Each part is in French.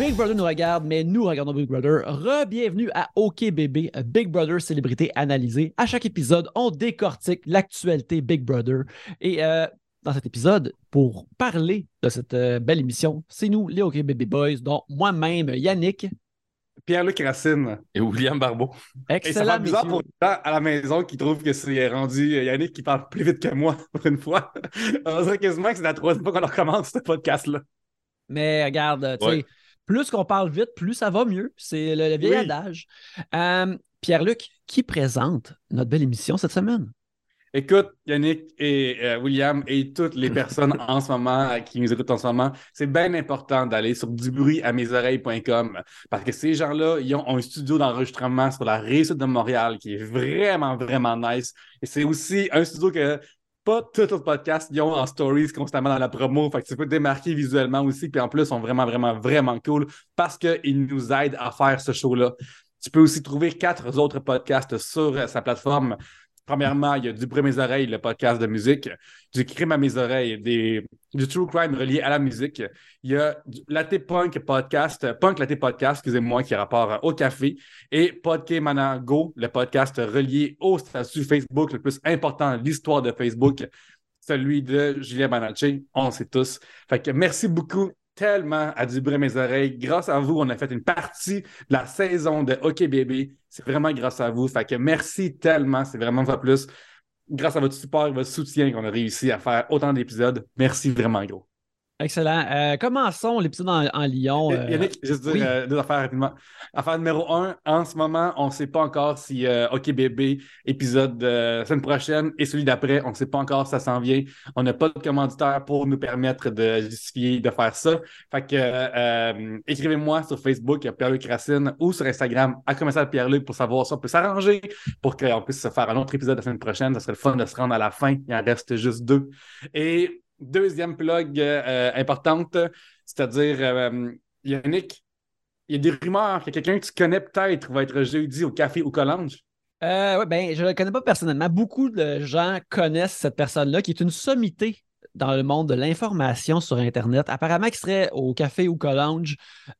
Big Brother nous regarde, mais nous regardons Big Brother. Re-bienvenue à OK Bébé, Big Brother célébrité analysée. À chaque épisode, on décortique l'actualité Big Brother. Et euh, dans cet épisode, pour parler de cette euh, belle émission, c'est nous, les OK Baby Boys, dont moi-même, Yannick. Pierre-Luc Racine. Et William Barbeau. Excellent. Et ça fait bizarre pour les gens à la maison qui trouvent que c'est rendu euh, Yannick qui parle plus vite que moi pour une fois. On dirait quasiment que c'est la troisième fois qu'on recommence ce podcast-là. Mais regarde, tu sais, Ouais. Plus qu'on parle vite, plus ça va mieux. C'est le, le vieil Oui. adage. Euh, Pierre-Luc, qui présente notre belle émission cette semaine? Écoute, Yannick et euh, William et toutes les personnes en ce moment euh, qui nous écoutent en ce moment, c'est bien important d'aller sur dubruitamesoreilles.com parce que ces gens-là, ils ont un studio d'enregistrement sur la réussite de Montréal qui est vraiment, vraiment nice. Et c'est aussi un studio que pas tous les podcasts ils ont en stories constamment dans la promo. Fait que tu peux te démarquer visuellement aussi. Puis en plus, ils sont vraiment, vraiment, vraiment cool parce qu'ils nous aident à faire ce show-là. Tu peux aussi trouver quatre autres podcasts sur sa plateforme. Premièrement, il y a Du bruit à mes oreilles, le podcast de musique, du crime à mes oreilles, des, du true crime relié à la musique. Il y a Latte Punk podcast, Punk Latte podcast, excusez-moi, qui a rapport au café, et Podcast Go, le podcast relié au statut Facebook le plus important de l'histoire de Facebook, celui de Julien Banacci, on sait tous. Fait que merci beaucoup tellement à à mes oreilles. Grâce à vous, on a fait une partie de la saison de OK Bébé. C'est vraiment grâce à vous. Fait que merci tellement. C'est vraiment pas plus. Grâce à votre support et votre soutien qu'on a réussi à faire autant d'épisodes. Merci vraiment gros. Excellent. Euh, commençons l'épisode en, en Lyon. euh, Yannick, juste dire oui. euh, deux affaires rapidement. Affaire numéro un, en ce moment, on ne sait pas encore si euh, OK Bébé, épisode euh, semaine prochaine et celui d'après, on ne sait pas encore si ça s'en vient. On n'a pas de commanditaire pour nous permettre de justifier de faire ça. Fait que euh, euh, écrivez-moi sur Facebook, Pierre-Luc Racine, ou sur Instagram, à commercial Pierre-Luc pour savoir si on peut s'arranger pour qu'on puisse se faire un autre épisode la semaine prochaine. Ça serait le fun de se rendre à la fin. Il en reste juste deux. Et deuxième plug euh, importante, c'est-à-dire euh, Yannick, il y a des rumeurs que quelqu'un que tu connais peut-être va être jeudi au café ou Collange. Euh, ouais, ben, je ne le connais pas personnellement. Beaucoup de gens connaissent cette personne-là qui est une sommité dans le monde de l'information sur Internet. Apparemment, qui serait au café ou Collange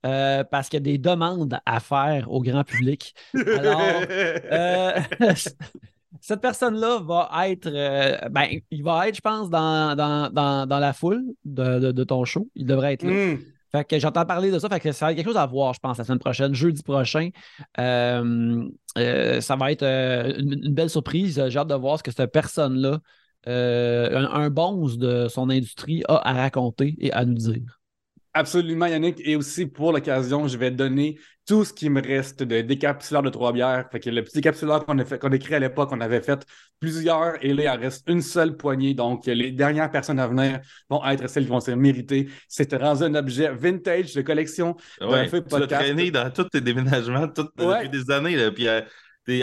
euh, parce qu'il y a des demandes à faire au grand public. Alors, euh, cette personne-là va être, euh, ben, il va être, je pense, dans, dans, dans, dans la foule de, de- de ton show. Il devrait être là. Hmm. Fait que j'entends parler de ça. Fait que ça va être quelque chose à voir, je pense, la semaine prochaine, jeudi prochain. Euh, euh, ça va être une, une belle surprise. J'ai hâte de voir ce que cette personne-là, un, un bonze de son industrie, a à raconter et à nous dire. Absolument, Yannick. Et aussi, pour l'occasion, je vais donner tout ce qui me reste de décapsuleurs de trois bières. Fait que le petit décapsuleur qu'on a, fait- qu'on a écrit à l'époque, on avait fait plusieurs et là, il en reste une seule poignée. Donc, les dernières personnes à venir vont être celles qui vont se mériter. C'est rendu un objet vintage de collection. Ouais, fait tu l'as podcast. traîné dans tous tes déménagements Ouais. depuis des années. Là, puis, euh,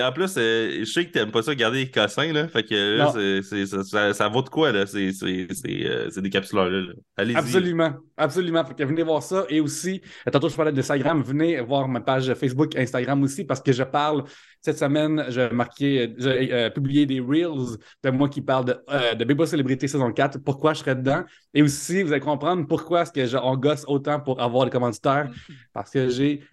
en plus, euh, je sais que t'aimes pas ça garder les cossins. Là, fait que là, c'est, c'est- ça, ça, ça vaut de quoi, là, ces, ces, ces, euh, ces décapsuleurs-là. là. Allez-y. Absolument, absolument. Fait que venez voir ça. Et aussi, euh, tantôt je parlais d'Instagram, venez voir ma page Facebook Instagram aussi parce que je parle cette semaine, j'ai marqué, j'ai euh, publié des Reels de moi qui parle de, euh, de Célébrité saison 4, pourquoi je serais dedans. Et aussi, vous allez comprendre pourquoi est-ce que je- on gosse autant pour avoir des commanditaires. Parce que j'ai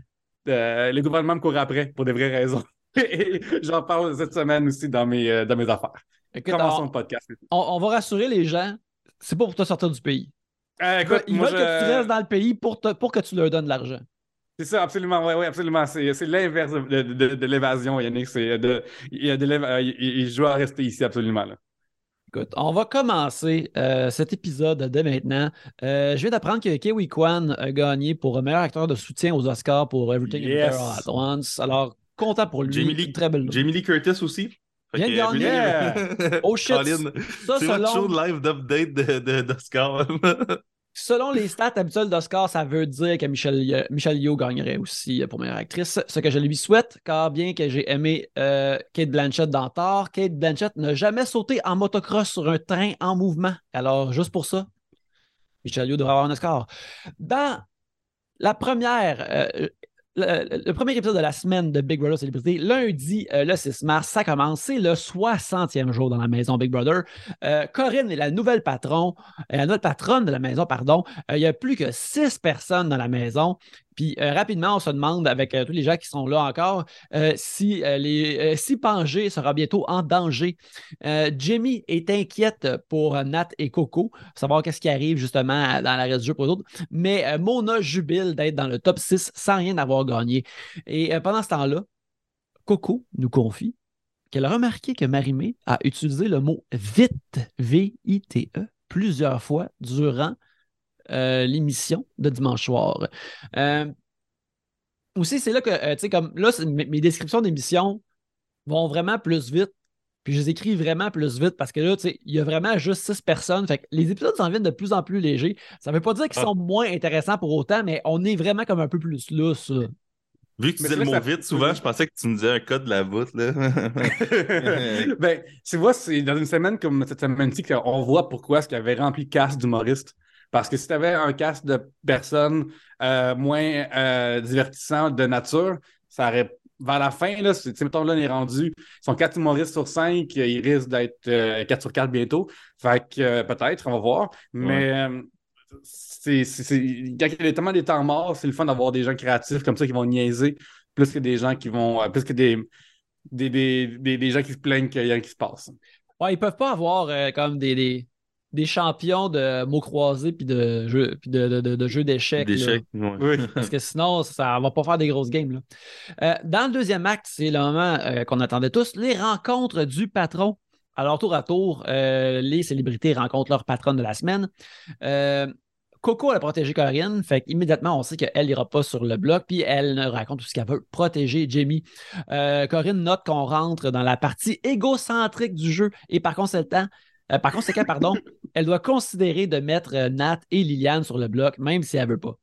euh, le gouvernement me court après pour des vraies raisons. Et j'en parle cette semaine aussi dans mes, euh, dans mes affaires. Écoute, Commençons on, le podcast. on- on va rassurer les gens. C'est pas pour te sortir du pays. Euh, écoute, Ils moi, veulent je- que tu restes dans le pays pour, te- pour que tu leur donnes de l'argent. C'est ça, absolument. Oui, oui, absolument. C'est l'inverse de, de- de- de l'évasion, Yannick. De, il, de euh, il, il- je dois rester ici, absolument. là. Écoute, on va commencer euh, cet épisode dès maintenant. Euh, je viens d'apprendre que Kiwi Kwan a gagné pour meilleur acteur de soutien aux Oscars pour Everything Yes. Everywhere All At Once. Alors, content pour lui. Jamie Lee- Une très belle Jamie Lee Curtis aussi. De que, gagner. Everything- Oh shit! Colin, Ça, c'est show selon, de live d'update de, de, d'Oscar. selon les stats habituelles d'Oscar, ça veut dire que Michelle, Ye- Michelle Yeoh gagnerait aussi pour meilleure actrice. Ce que je lui souhaite, car bien que j'ai aimé euh, Kate Blanchett dans Thor, Kate Blanchett n'a jamais sauté en motocross sur un train en mouvement. Alors, juste pour ça, Michelle Yeoh devrait avoir un Oscar. Dans la première, euh, le, premier épisode de la semaine de Big Brother Célébrité, lundi, euh, le 6 mars, ça commence. C'est le 60e jour dans la maison Big Brother. Euh, Corinne est la nouvelle patron, euh, la nouvelle patronne de la maison, pardon. Il y a plus que six personnes dans la maison. Puis euh, rapidement, on se demande avec euh, tous les gens qui sont là encore euh, si, les, si Pangé sera bientôt en danger. Jimmy est inquiète pour Nat et Coco, savoir qu'est-ce qui arrive justement dans la reste du jeu pour les autres. Mais Mona jubile d'être dans le top 6 sans rien avoir gagné. Et pendant ce temps-là, Coco nous confie qu'elle a remarqué que Marimé a utilisé le mot vite, V-I-T-E, plusieurs fois durant euh, l'émission de dimanche soir. Euh, aussi, c'est là que, euh, tu sais, comme là, mes, descriptions d'émissions vont vraiment plus vite. Puis je les écris vraiment plus vite parce que là, tu sais, il y a vraiment juste six personnes. Fait que les épisodes s'en viennent de plus en plus légers. Ça ne veut pas dire qu'ils ah. sont moins intéressants pour autant, mais on est vraiment comme un peu plus lousse. Vu que tu disais le mot vite souvent, je pensais que tu me disais un code de la voûte. Là. ben, tu vois, c'est dans une semaine comme cette semaine-ci qu'on voit pourquoi est-ce qu'il avait rempli casse d'humoristes. Parce que si tu avais un cast de personnes euh, moins euh, divertissantes de nature, ça aurait. Vers la fin, là, mettons, là, on est rendu. Ils sont 4 humoristes sur 5, ils risquent d'être 4 euh, sur 4 bientôt. Fait que peut-être, on va voir. Mais c'est, c'est, quand il y a tellement des temps morts, c'est le fun d'avoir des gens créatifs comme ça qui vont niaiser plus que des gens qui vont. plus que des, des, des, des, gens qui se plaignent qu'il y a rien qui se passe. Ouais, ils peuvent pas avoir comme des, des champions de mots croisés puis de jeux puis de, de, jeux d'échecs. Parce que sinon, ça va pas faire des grosses games. Euh, dans le deuxième acte, c'est le moment euh, qu'on attendait tous, les rencontres du patron. Alors, tour à tour, euh, les célébrités rencontrent leur patronne de la semaine. Coco, a protégé Corinne, fait qu'immédiatement, on sait qu'elle n'ira pas sur le bloc, puis elle raconte tout ce qu'elle veut protéger Jamie. Corinne note qu'on rentre dans la partie égocentrique du jeu et par conséquent, euh, par conséquent, pardon, elle doit considérer de mettre euh, Nat et Liliane sur le bloc, même si elle ne veut pas.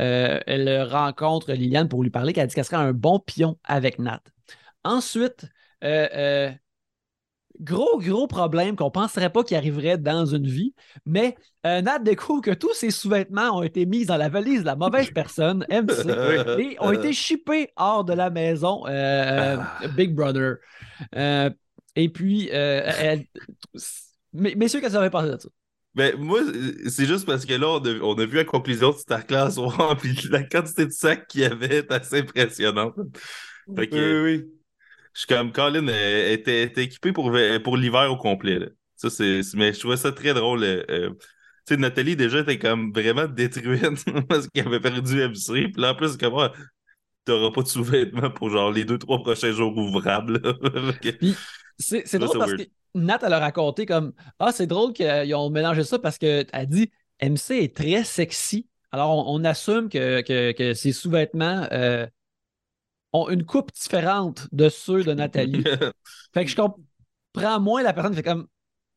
Euh, elle rencontre Liliane pour lui parler qu'elle dit qu'elle serait un bon pion avec Nat. Ensuite, gros, gros problème qu'on ne penserait pas qu'il arriverait dans une vie, mais Nat découvre que tous ses sous-vêtements ont été mis dans la valise de la mauvaise personne, MC, et ont été chippés hors de la maison ah. Big Brother. et puis, elle mais, messieurs, qu'est-ce que vous avez pensé de ça? Ben, moi, c'est juste parce que là, on a, vu la conclusion de cette classe, puis la quantité de sacs qu'il y avait est assez impressionnante. oui, oui. Je suis comme, Colin était, était équipé pour, pour l'hiver au complet. Ça, c'est, mais je trouvais ça très drôle. Euh, euh, tu sais, Nathalie, déjà, était comme vraiment détruite parce qu'elle avait perdu MC. Puis là, en plus, comme, t'auras pas de sous-vêtements pour genre les deux, trois prochains jours ouvrables. c'est drôle parce que Nat, elle a raconté comme Ah, c'est drôle qu'ils ont mélangé ça parce qu'elle dit MC est très sexy. Alors, on, assume que, que, ses sous-vêtements euh, ont une coupe différente de ceux de Nathalie. fait que je comprends moins la personne qui fait comme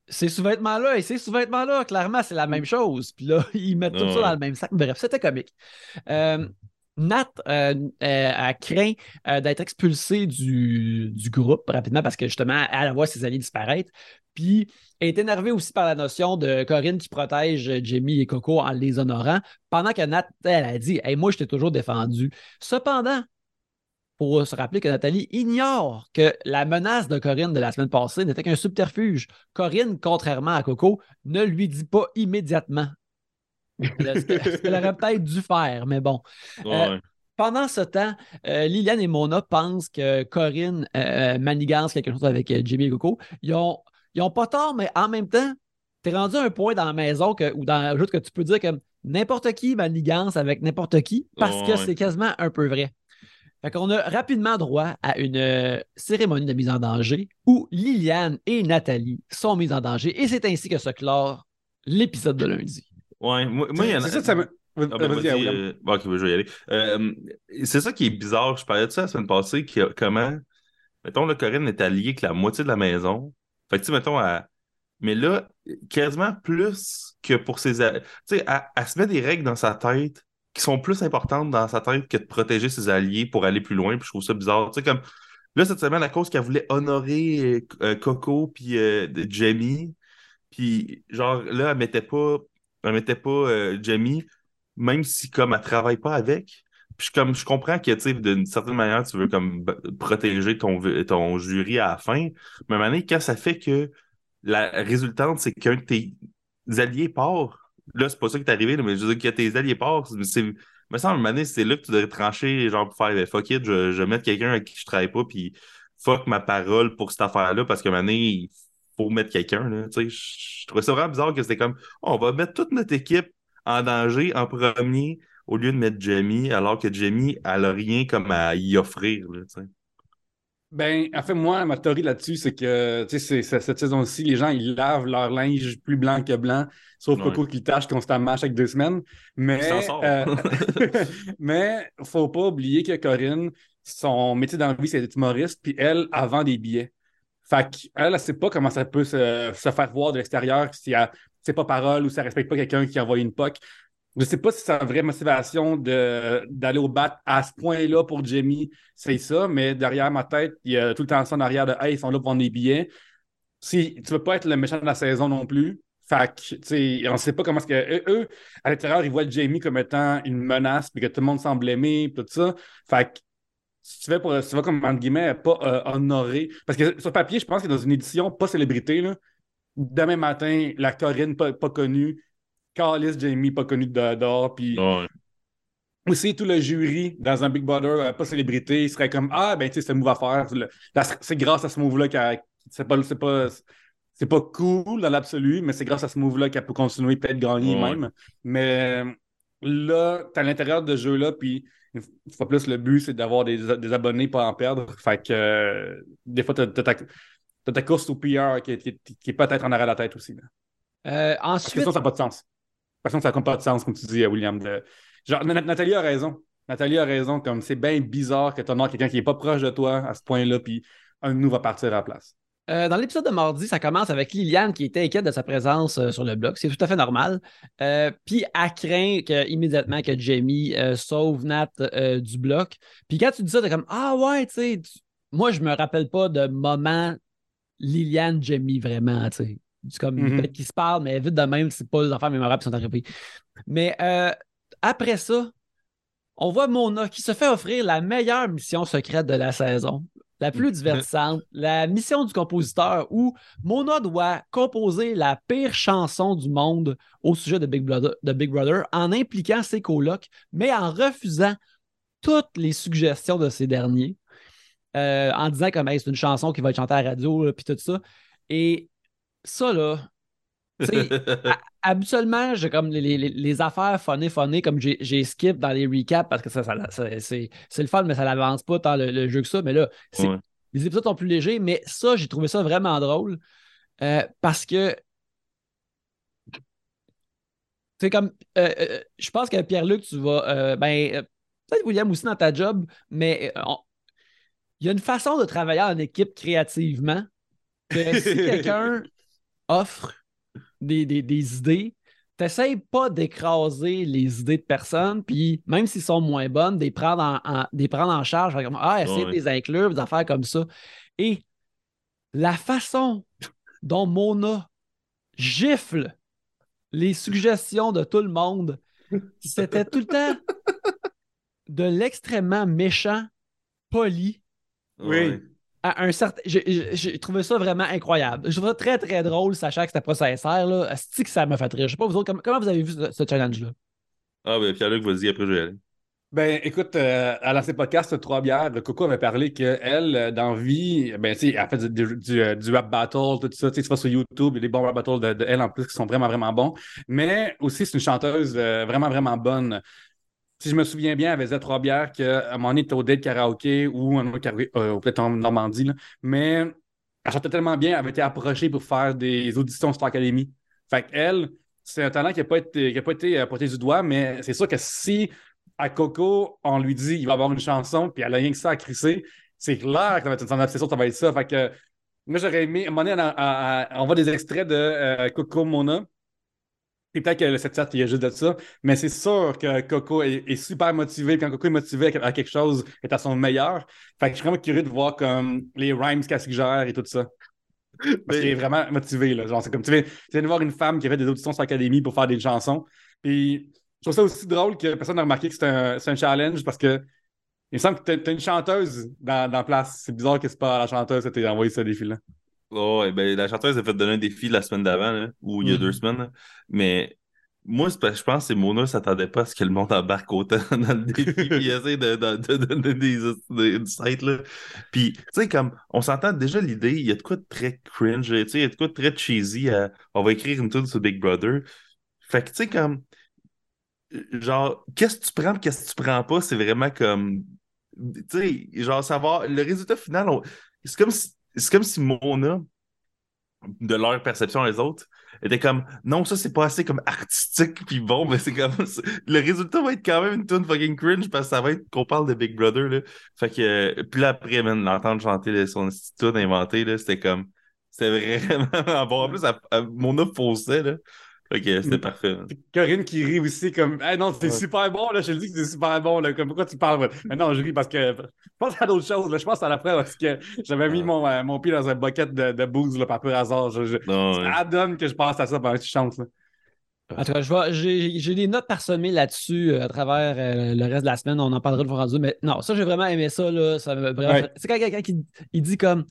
ces sous-vêtements-là et ces sous-vêtements-là, clairement, c'est la même chose. Puis là, ils mettent tout ça dans le même sac. Bref, c'était comique. Euh, Nat euh, euh, a craint euh, d'être expulsé du, groupe rapidement parce que justement, elle voit ses alliés disparaître. Puis elle est énervée aussi par la notion de Corinne qui protège Jamie et Coco en les honorant, pendant que Nat, elle a dit hey, Moi, je t'ai toujours défendu. Cependant, pour se rappeler que Nathalie ignore que la menace de Corinne de la semaine passée n'était qu'un subterfuge. Corinne, contrairement à Coco, ne lui dit pas immédiatement ce qu'elle aurait peut-être dû faire, mais bon. Euh, pendant ce temps, euh, Liliane et Mona pensent que Corinne euh, manigance quelque chose avec Jimmy et Coco. Ils ont, ils ont pas tort, mais en même temps, tu es rendu à un point dans la maison que, ou dans que tu peux dire que n'importe qui manigance avec n'importe qui parce que c'est quasiment un peu vrai. Fait qu'on a rapidement droit à une cérémonie de mise en danger où Liliane et Nathalie sont mises en danger et c'est ainsi que se clore l'épisode de lundi. Ouais, moi, il y en a. C'est ça, ça me. Ah, ben, euh, ok, je vais y aller. Euh, c'est ça qui est bizarre. Je parlais de ça la semaine passée. comment, mettons, le Corinne est alliée avec la moitié de la maison. Fait que, tu sais, mettons, à... mais là, quasiment plus que pour ses. Tu sais, elle, se met des règles dans sa tête qui sont plus importantes dans sa tête que de protéger ses alliés pour aller plus loin. Puis je trouve ça bizarre. Tu sais, comme. Là, cette semaine, à cause qu'elle voulait honorer euh, Coco puis Jamie, puis genre, là, elle mettait pas elle mettait pas euh, Jamie, même si comme elle travaille pas avec. Puis comme je comprends que d'une certaine manière, tu veux comme protéger ton, ton jury à la fin. Mais moment quand ça fait que la résultante, c'est qu'un de tes alliés part, là, c'est pas ça qui est arrivé, mais je veux dire que tes alliés part, me semble, Mané, c'est là que tu devrais trancher, genre, pour faire ben, fuck it, je, vais mettre quelqu'un avec qui je travaille pas, puis fuck ma parole pour cette affaire-là, parce que Mané, il faut mettre quelqu'un, je trouvais ça vraiment bizarre que c'était comme, oh, on va mettre toute notre équipe en danger en premier au lieu de mettre Jamie, alors que Jamie, elle a rien comme à y offrir, là. Ben, en fait, moi, ma théorie là-dessus, c'est que cette saison-ci, les gens, ils lavent leur linge plus blanc que blanc, sauf Coco qui tâche constamment chaque deux semaines. Mais, euh, mais faut pas oublier que Corinne, son métier dans la vie, c'est d'être humoriste, puis elle, elle vend des billets. Fait qu'elle, elle sait pas comment ça peut se, faire voir de l'extérieur si elle sait pas parole ou si elle respecte pas quelqu'un qui envoie une POC. Je ne sais pas si une vraie motivation d'aller au bat à ce point-là pour Jamie, c'est ça, mais derrière ma tête, il y a tout le temps ça en arrière de Hey, ils sont là pour vendre des billets. Si tu ne veux pas être le méchant de la saison non plus, fait que, on ne sait pas comment est-ce que. Eux, à l'intérieur, ils voient Jamie comme étant une menace, puis que tout le monde semble aimer, tout ça. Fait si tu vas, pour, si tu vas comme, entre guillemets, pas euh, honoré. Parce que sur papier, je pense que dans une édition pas célébrité, là, demain matin, la Corinne pas, pas connue, Carlis Jamie, pas connu de dehors, puis aussi tout le jury dans un Big Brother, euh, pas célébrité, il serait comme Ah, ben tu sais, c'est un move à faire. C'est grâce à ce move-là qu'elle. C'est pas, pas, c'est pas cool dans l'absolu, mais c'est grâce à ce move-là qu'elle peut continuer, peut-être gagner même. Mais là, t'as l'intérieur de jeu-là, puis une fois plus, le but, c'est d'avoir des, abonnés, pas en perdre. Fait que euh, des fois, t'as, ta, ta, course au PR qui, est peut-être en arrière de la tête aussi. Euh, ensuite. ça n'a pas de sens façon, ça n'a pas de sens, comme tu dis, à William. Genre, Nathalie a raison. Nathalie a raison, comme c'est bien bizarre que tu as quelqu'un qui n'est pas proche de toi à ce point-là, puis un de nous va partir à la place. Euh, dans l'épisode de mardi, ça commence avec Liliane qui était inquiète de sa présence euh, sur le blog. C'est tout à fait normal. Euh, puis elle craint que, immédiatement que Jamie sauve Nat du bloc. Puis quand tu dis ça, t'es comme Ah ouais, tu sais, moi je me rappelle pas de moment Liliane, Jamie vraiment, tu sais. C'est comme mm -hmm. qui se parle, mais vite de même, c'est pas les affaires mémorables qui sont arrivées. Mais après ça, on voit Mona qui se fait offrir la meilleure mission secrète de la saison, la plus divertissante, la mission du compositeur où Mona doit composer la pire chanson du monde au sujet de Big Brother, de Big Brother en impliquant ses colocs, mais en refusant toutes les suggestions de ces derniers. Euh, en disant que c'est une chanson qui va être chantée à la radio, puis tout ça. Et ça, là, habituellement, j'ai comme les, affaires funny, funny, comme j'ai skip dans les recaps parce que ça, c'est le fun, mais ça n'avance pas tant le, jeu que ça. Mais là, les épisodes sont plus légers, mais ça, j'ai trouvé ça vraiment drôle euh, parce que. C'est comme. Euh, euh, je pense que Pierre-Luc, tu vas. ben, peut-être William aussi dans ta job, mais il y a une façon de travailler en équipe créativement que si quelqu'un offre des, idées, t'essayes pas d'écraser les idées de personnes, puis même s'ils sont moins bonnes, des prendre en, des prendre en charge. Ah, essayer de les inclure, des affaires comme ça. Et la façon dont Mona gifle les suggestions de tout le monde, c'était tout le temps de l'extrêmement méchant, poli. Oui un certain. J'ai trouvé ça vraiment incroyable. Je trouve ça très, très drôle, sachant que c'était pas sincère. Là. que ça m'a fait rire. Je sais pas, vous autres, comment, vous avez vu ce, challenge-là? Ah, ben, Pierre-Luc, vas-y, après, je vais aller. Ben, écoute, euh, à l'ancien podcast Trois bières, Coco avait parlé qu'elle, euh, dans vie, ben, tu sais, elle fait du, du, euh, rap battle, tout ça. Tu sais, tu vas sur YouTube, il y a des bons rap battles de, elle en plus qui sont vraiment, vraiment bons. Mais aussi, c'est une chanteuse vraiment, vraiment bonne si je me souviens bien, elle faisait trois bières qu'à un moment donné, était au date karaoké ou euh, peut-être en Normandie, mais elle chantait tellement bien, elle avait été approchée pour faire des auditions Star Academy. Fait qu'elle, c'est un talent qui n'a pas été, qui euh, porté du doigt, mais c'est sûr que si à Coco, on lui dit il va avoir une chanson, puis elle a rien que ça à crisser, c'est clair que ça va être son obsession, ça va être ça. Fait que moi, j'aurais aimé, à un moment donné, on voit des extraits de euh, Coco Mona peut-être que le 7 il y a juste de ça, mais c'est sûr que Coco est, super motivé. Quand Coco est motivé à quelque chose, est à son meilleur. Fait que je suis vraiment curieux de voir comme les rhymes qu'elle suggère et tout ça. Parce qu'il est vraiment motivé. Là. Genre, c'est comme tu viens, de voir une femme qui a fait des auditions sur l'académie pour faire des chansons. Puis je trouve ça aussi drôle que personne n'a remarqué que c'est un, challenge parce que il me semble que tu as, une chanteuse dans, la place. C'est bizarre que c'est pas la chanteuse qui t'a envoyé ce défi-là. Oh, ben, la chanteuse a fait donner un défi la semaine d'avant, ou il y a deux mm-hmm. semaines. Mais moi, je pense que c'est Mona ne s'attendait pas à ce que le monde embarque autant dans le défi puis essaie de donner des insights. Là. Puis, tu sais, comme, on s'entend déjà l'idée, il y a de quoi de très cringe, tu sais, il y a de quoi de très cheesy à, on va écrire une tune sur Big Brother. Fait que, tu sais, comme, genre, qu'est-ce que tu prends, qu'est-ce que tu prends pas, c'est vraiment comme, tu sais, genre, savoir, le résultat final, c'est comme si, c'est comme si Mona, de leur perception les autres, était comme non, ça c'est pas assez comme artistique puis bon, mais c'est comme le résultat va être quand même une tune fucking cringe parce que ça va être qu'on parle de Big Brother là. Fait que euh, puis là après l'entendre chanter son tune inventé là, c'était comme c'était vraiment bon. En plus, mon œuf faussait là. Ok, c'était parfait. Corinne qui rit aussi comme hey, non, c'était super bon, là. Je te dis que c'est super bon, là. Comme pourquoi tu parles? Mais non, je ris parce que je pense à d'autres choses. Là. Je pense à la parce que j'avais mis mon, euh, mon pied dans un bucket de, de booze là, par pur hasard. Je, je... Ça donne que je pense à ça pendant que tu chantes. Là. En tout cas, j'ai des notes parsemées là-dessus euh, à travers euh, le reste de la semaine. On en parlera le rendu. Mais non, ça, j'ai vraiment aimé ça. Là. ça C'est quand quelqu'un qui il dit comme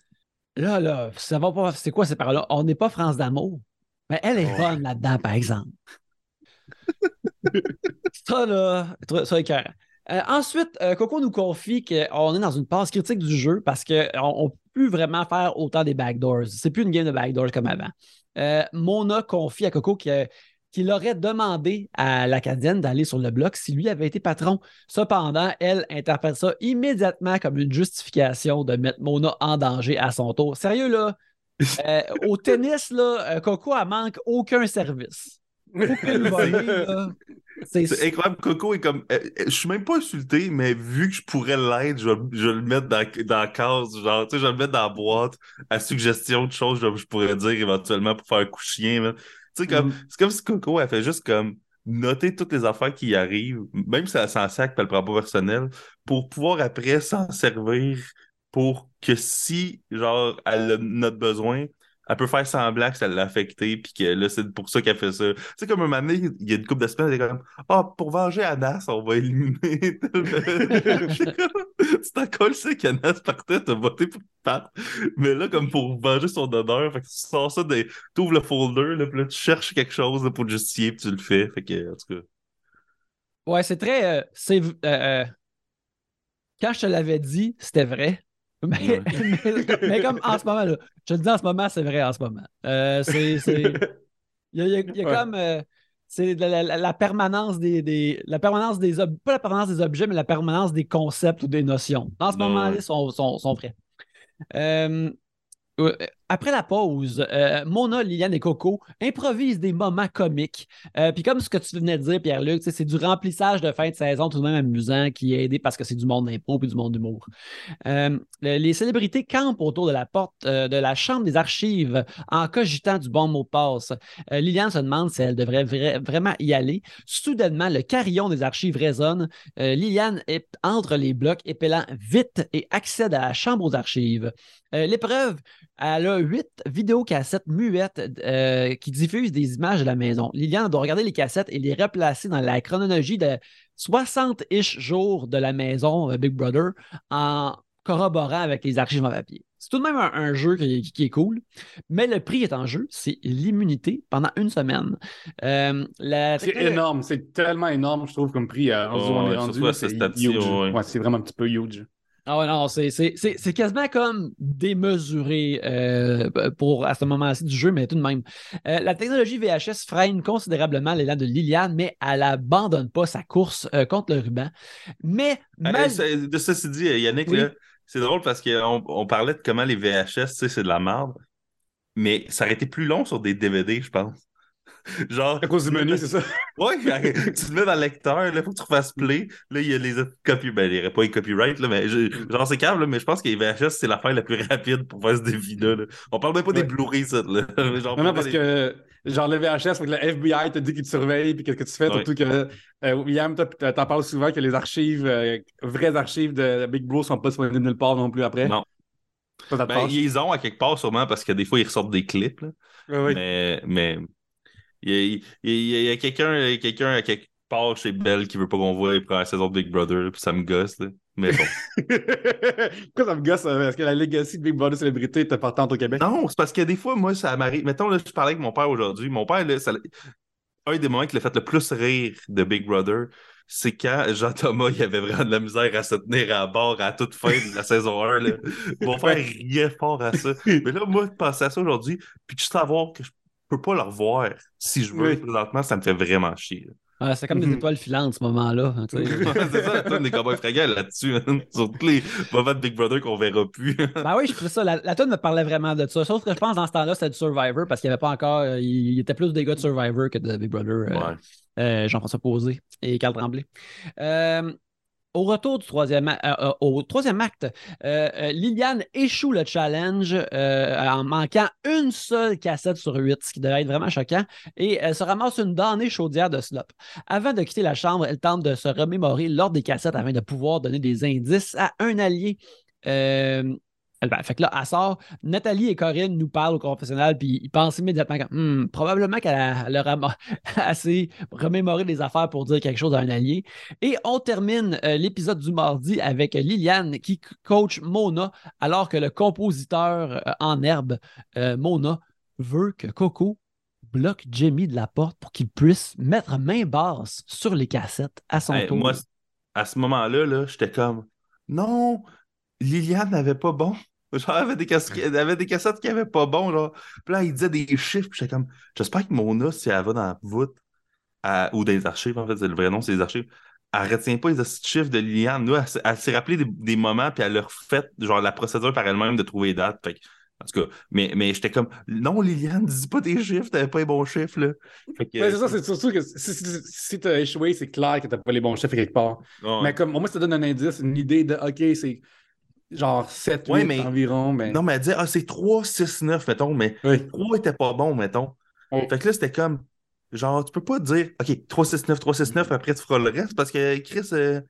là, là, ça va pas. C'est quoi ces paroles-là? On n'est pas France d'amour. Mais elle est bonne là-dedans, par exemple. ça, là, ça est euh, ensuite, euh, Coco nous confie qu'on est dans une phase critique du jeu parce qu'on ne peut plus vraiment faire autant des backdoors. C'est plus une game de backdoors comme avant. Euh, Mona confie à Coco qu'il aurait demandé à l'Acadienne d'aller sur le bloc si lui avait été patron. Cependant, elle interprète ça immédiatement comme une justification de mettre Mona en danger à son tour. Sérieux, là, euh, au tennis, là, euh, Coco, elle manque aucun service. C'est incroyable. Coco est comme. Euh, je suis même pas insulté, mais vu que je pourrais l'être, je, vais, le mettre dans, dans la case. Genre, tu sais, je vais le mettre dans la boîte à suggestion de choses que je pourrais dire éventuellement pour faire un coup de chien. Tu sais, comme. Mm. C'est comme si Coco, elle fait juste comme noter toutes les affaires qui arrivent, même si elle s'en sac et elle prend pas personnel, pour pouvoir après s'en servir pour que si, genre, elle a notre besoin, elle peut faire semblant que ça l'a affecté, puis que là, c'est pour ça qu'elle fait ça. Tu sais, comme un moment donné, il y a une couple de semaines, elle est comme Ah, pour venger Anas, on va éliminer. c'est encore ça qu'Anas partait, t'as voté pour Pat. Mais là, comme pour venger son honneur, fait que tu sors ça, tu ouvres le folder, puis là, tu cherches quelque chose pour justifier, puis tu le fais. Fait que. Ouais, c'est très. Euh, c'est, euh, euh, quand je te l'avais dit, c'était vrai. Mais, comme en ce moment, là, je te le dis en ce moment, c'est vrai en ce moment. Euh, c'est. Il y a, comme. Euh, c'est la, permanence des, des, la permanence des pas la permanence des objets, mais la permanence des concepts ou des notions. En ce moment, là, ils sont, sont, sont prêts. Euh, après la pause, euh, Mona, Liliane et Coco improvisent des moments comiques. Euh, puis comme ce que tu venais de dire, Pierre-Luc, c'est du remplissage de fin de saison tout de même amusant qui est aidé parce que c'est du monde d'impro et du monde d'humour. les célébrités campent autour de la porte de la chambre des archives en cogitant du bon mot de passe. Liliane se demande si elle devrait vraiment y aller. Soudainement, le carillon des archives résonne. Liliane est entre les blocs, épelant vite et accède à la chambre aux archives. L'épreuve, elle a huit vidéocassettes muettes euh, qui diffusent des images de la maison. Liliane doit regarder les cassettes et les replacer dans la chronologie de 60-ish jours de la maison euh, Big Brother en corroborant avec les archives en papier. C'est tout de même un, jeu qui, est cool, mais le prix est en jeu, c'est l'immunité pendant une semaine. Euh, c'est énorme, c'est tellement énorme, je trouve, comme prix. on est rendu, c'est vraiment un petit peu huge. Ah ouais, non, c'est quasiment comme démesuré euh, pour à ce moment-ci du jeu, mais tout de même. Euh, la technologie VHS freine considérablement l'élan de Liliane, mais elle n'abandonne pas sa course euh, contre le ruban. Mais. de ceci dit, Yannick, c'est drôle parce qu'on on parlait de comment les VHS, c'est de la merde, mais ça aurait été plus long sur des DVD, je pense. Genre. À cause du menu, c'est ça? Oui, tu te mets dans le lecteur, il faut que tu fasses play. Là, il y a les copies. Ben, il n'y aurait pas les copyright, là, mais genre, c'est calme, mais je pense que les VHS, c'est l'affaire la plus rapide pour faire ce défi-là. On parle même pas des Blu-ray, ça. Là. Genre, non, parce que, genre, le VHS, que le FBI te dit qu'il te surveille, puis qu'est-ce que tu fais, surtout que, euh, William, t'en parles souvent que les archives, euh, vraies archives de Big Bro sont pas disponibles nulle part non plus après. Non. Ben, ils ont à quelque part sûrement parce que des fois ils ressortent des clips. Là. Oui, mais, mais il y a, quelqu'un quelqu'un à quelque part chez Belle qui veut pas qu'on voit les premières saisons de Big Brother, puis ça me gosse. Là. Mais bon. Pourquoi ça me gosse? Est-ce que la legacy de Big Brother célébrité est importante au Québec? Non, c'est parce que des fois, moi, ça m'arrive. Mettons, là, je parlais avec mon père aujourd'hui. Mon père, là, ça... un des moments qui l'a fait le plus rire de Big Brother, c'est quand Jean-Thomas il avait vraiment de la misère à se tenir à bord à toute fin de la saison 1. Là. Ils vont faire rien fort à ça. Mais là, moi, de penser à ça aujourd'hui, puis de savoir que je peux pas le revoir si je veux présentement, ça me fait vraiment chier. c'est comme des mhm. étoiles filantes, ce moment-là. Hein, c'est ça, la tonne des cowboys fringants là-dessus, hein, sur tous les moments de Big Brother qu'on verra plus. ben oui, je fais ça. La, la me parlait vraiment de ça. Sauf que je pense dans ce temps-là, c'était du Survivor parce qu'il n'y avait pas encore. Euh, il, était plus des gars de Survivor que de Big Brother. Euh, euh, Jean-François Posé et Carl Tremblay. Au retour du troisième, euh, euh, au troisième acte, euh, Liliane échoue le challenge en manquant une seule cassette sur huit, ce qui devrait être vraiment choquant, et elle se ramasse une damnée chaudière de slop. Avant de quitter la chambre, elle tente de se remémorer l'ordre des cassettes afin de pouvoir donner des indices à un allié. Ben, fait que là, elle sort. Nathalie et Corinne nous parlent au confessionnal, puis ils pensent immédiatement que hmm, probablement qu'elle leur a assez remémoré des affaires pour dire quelque chose à un allié. Et on termine euh, l'épisode du mardi avec Liliane qui coach Mona, alors que le compositeur euh, en herbe, euh, Mona, veut que Coco bloque Jamie de la porte pour qu'il puisse mettre main basse sur les cassettes à son tour. Moi, à ce moment-là, -là, j'étais comme non, Liliane n'avait pas bon. Genre, elle avait des, cassettes, avait des cassettes qui n'avaient pas bon. Genre. Puis là, il disait des chiffres. J'étais comme, j'espère que Mona, si elle va dans la voûte, ou dans les archives, en fait, c'est le vrai nom, c'est les archives, elle retient pas les chiffres de Liliane. Nous, elle, s'est rappelé des, moments, puis elle leur fait genre la procédure par elle-même de trouver les dates. Fait en tout cas, mais, mais j'étais comme, non, Liliane, dis pas tes chiffres, t'avais pas les bons chiffres, là. c'est ça, c'est surtout que si, si, t'as échoué, c'est clair que t'as pas les bons chiffres quelque part. Mais comme, au moins, ça donne un indice, une idée de, OK, c'est genre 7, 8 environ. Mais... Non, mais elle dit, ah, c'est 3, 6, 9, mettons, mais 3 était pas bon, mettons. Fait que là, c'était comme, genre, tu peux pas dire, OK, 3, 6, 9, 3, 6, 9, après tu feras le reste parce que Chris. Euh...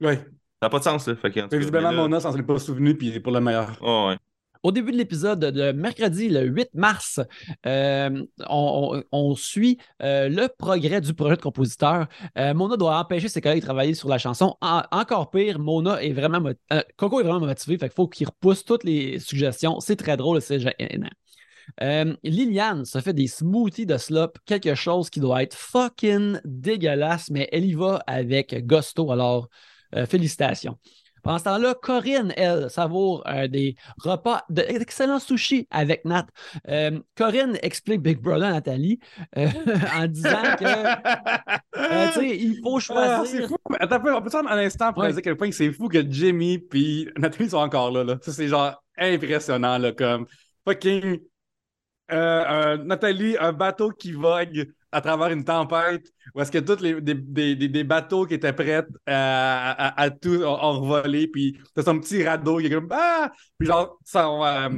Oui. Ça n'a pas de sens, là. Fait que, visiblement, mon os, on s'en est pas souvenu, puis il est pour le meilleur. Oh, ouais. Au début de l'épisode de mercredi, le 8 mars, euh, on, suit euh, le progrès du projet de compositeur. Euh, Mona doit empêcher ses collègues de travailler sur la chanson. encore pire, Mona est vraiment Coco est vraiment motivé, fait faut qu'il repousse toutes les suggestions. C'est très drôle, c'est gênant. Liliane se fait des smoothies de slop, quelque chose qui doit être fucking dégueulasse, mais elle y va avec gusto. Alors, félicitations. Pendant ce temps-là, Corinne, elle, savoure euh, des repas d'excellents sushis avec Nat. Euh, Corinne explique Big Brother à Nathalie euh, en disant que, sais, il faut ah, choisir. c'est fou. Attends, on peut un instant pour dire à quel point c'est fou que Jimmy puis Nathalie sont encore là. là. Ça, c'est genre impressionnant, là, comme fucking Nathalie, un bateau qui vogue à travers une tempête où est-ce que tous les des, des, des, bateaux qui étaient prêts à, à, tout volé, puis t'as son petit radeau qui est comme Ah! Puis genre, son, euh,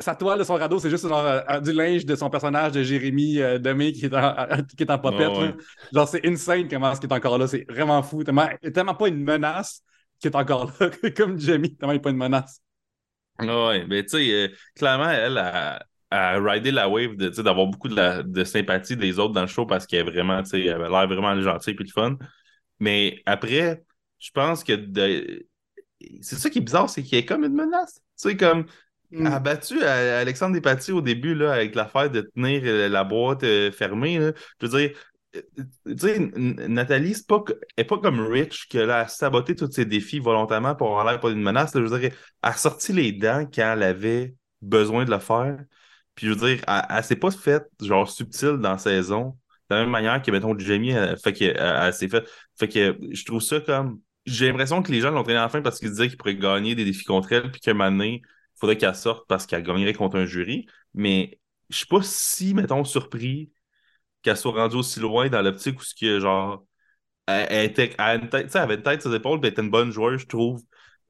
sa toile de son radeau, c'est juste genre euh, du linge de son personnage de Jérémy euh, Demé qui est en, qui est en popette. Genre, c'est insane comment ce qui est encore là. C'est vraiment fou. Tellement, tellement pas une menace qui est encore là, comme Jamie, tellement il n'est pas une menace. Oui, mais tu sais, clairement, elle, a à rider la wave d'avoir beaucoup de, de, sympathie des autres dans le show parce qu'elle vraiment, tu sais, elle avait l'air vraiment gentille et le fun. Mais après, je pense que c'est ça qui est bizarre, c'est qu'il y a comme une menace. Tu sais, comme mm. a battu Alexandre Despatie au début là, avec l'affaire de tenir euh, la boîte euh, fermée. Je veux dire, euh, tu sais, Nathalie, c'est pas, est pas comme Rich que là, a saboté tous ses défis volontairement pour avoir l'air pas d'une menace. je veux dire, elle a sorti les dents quand elle avait besoin de le faire. Puis je veux dire, elle, s'est pas faite genre subtile dans saison, de la même manière que, mettons, Jamie, elle, fait qu'elle elle, s'est fait. Fait que je trouve ça comme. J'ai l'impression que les gens l'ont traîné à la fin parce qu'ils disaient qu'ils pourraient gagner des défis contre elle, puis qu'à un moment donné, il faudrait qu'elle sorte parce qu'elle gagnerait contre un jury. Mais je suis pas si, mettons, surpris qu'elle soit rendue aussi loin dans l'optique où ce que, genre, elle, était, elle, avait une tête sur ses épaules, elle était une bonne joueuse, je trouve.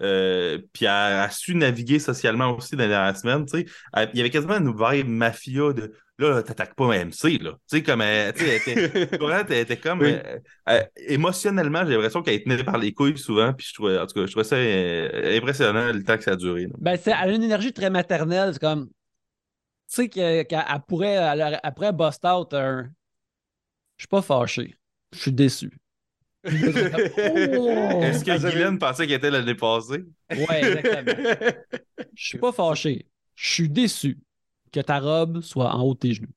Euh, puis elle a su naviguer socialement aussi dans la semaine. Il y avait quasiment une vibe mafia de là, t'attaques pas MC. Là. Tu sais, comme elle, était, était comme euh, euh, émotionnellement, j'ai l'impression qu'elle est tenue par les couilles souvent. Puis je trouvais, en tout cas, je trouvais ça impressionnant le temps que ça a duré. Ben, elle a une énergie très maternelle. C'est comme. Tu sais qu'elle pourrait, elle, pourrait bust out un. Je suis pas fâché. Je suis déçu. Est-ce que Guylaine pensait qu'elle était l'année passée? Oui, exactement. Je suis pas fâché. Je suis déçu. que ta robe soit en haut de tes genoux.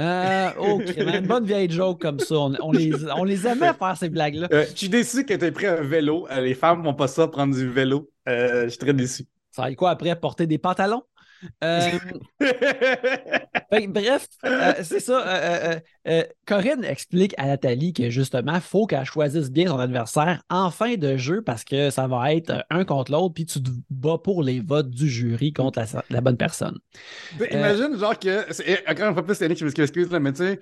Euh, oh, une bonne vieille joke comme ça. On, les, on les aimait faire ces blagues-là. Euh, je suis déçu que tu aies pris un vélo. Euh, les femmes vont pas ça, prendre du vélo. je suis très déçu. Ça va quoi après? Porter des pantalons? Euh, bref, euh, c'est ça. Euh, Corinne explique à Nathalie que justement, il faut qu'elle choisisse bien son adversaire en fin de jeu parce que ça va être un contre l'autre, puis tu te bats pour les votes du jury contre la, bonne personne. Imagine, genre que. Encore une fois plus, c'est Yannick qui m'excuse, mais tu sais,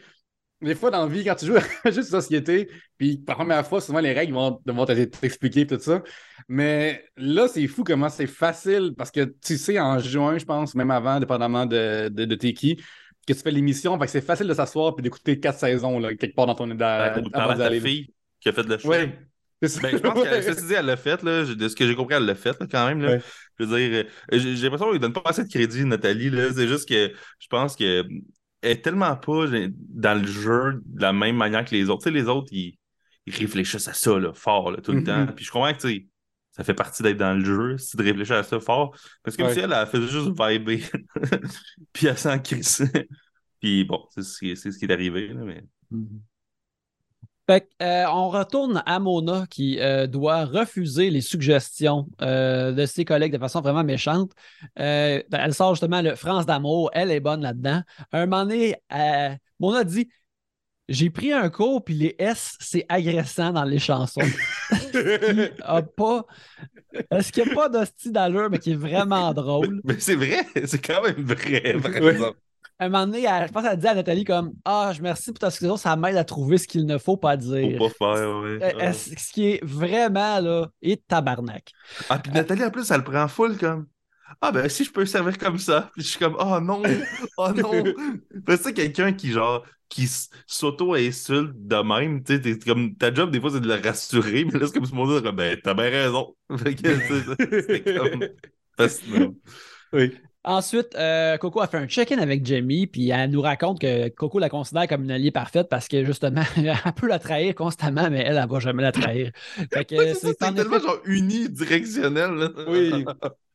des fois dans la vie, quand tu joues à juste société, puis par première fois, souvent les règles vont devoir t'expliquer tout ça. Mais là, c'est fou comment c'est facile parce que tu sais, en juin, je pense, même avant, dépendamment de, de, de t'es qui, que tu fais l'émission, fait que c'est facile de s'asseoir et d'écouter quatre saisons là, quelque part dans ton état. Par ta fille qui a fait choix. Oui. Ben, je pense que dit, elle l'a fait, là. De ce que j'ai compris, elle l'a fait quand même. Là. Je veux dire, euh, j'ai l'impression qu'elle ne donne pas assez de crédit, Nathalie. C'est juste que je pense que est tellement pas dans le jeu de la même manière que les autres. Tu sais, les autres, ils, réfléchissent à ça là, fort tout le temps. Mm-hmm. Puis je comprends que ça fait partie d'être dans le jeu, c'est de réfléchir à ça fort. Parce que si elle, a fait juste vibrer. puis elle s'en crisse. puis bon, c'est ce, qui est arrivé. Là, mais... Mm-hmm. Euh, on retourne à Mona qui euh, doit refuser les suggestions euh, de ses collègues de façon vraiment méchante. Ben, elle sort justement le France d'amour, elle est bonne là-dedans. Un moment donné, Mona dit J'ai pris un cours, puis les S, c'est agressant dans les chansons. pas. Est-ce qu'il n'y a pas d'hostie d'allure, mais qui est vraiment drôle? Mais c'est vrai, c'est quand même vrai, un moment donné, je pense qu'elle dit à Nathalie comme Ah, je merci pour ta suggestion, ça m'aide à trouver ce qu'il ne faut pas dire. Faut pas faire, oui. Euh, ce qui est vraiment là, et tabarnak. Ah, puis Nathalie, en plus, elle prend full comme Ah, ben si je peux servir comme ça. Puis je suis comme Oh non, oh non. c'est quelqu'un qui, genre, qui s'auto-insulte de même, tu sais, comme ta job, des fois, c'est de le rassurer, mais là, c'est comme ce monde comme Ben, t'as bien raison. c'est comme fascinant. Oui. Ensuite, euh, Coco a fait un check-in avec Jamie, puis elle nous raconte que Coco la considère comme une alliée parfaite parce que justement, elle peut la trahir constamment, mais elle, elle va jamais la trahir. c'est tellement genre unidirectionnel. Oui.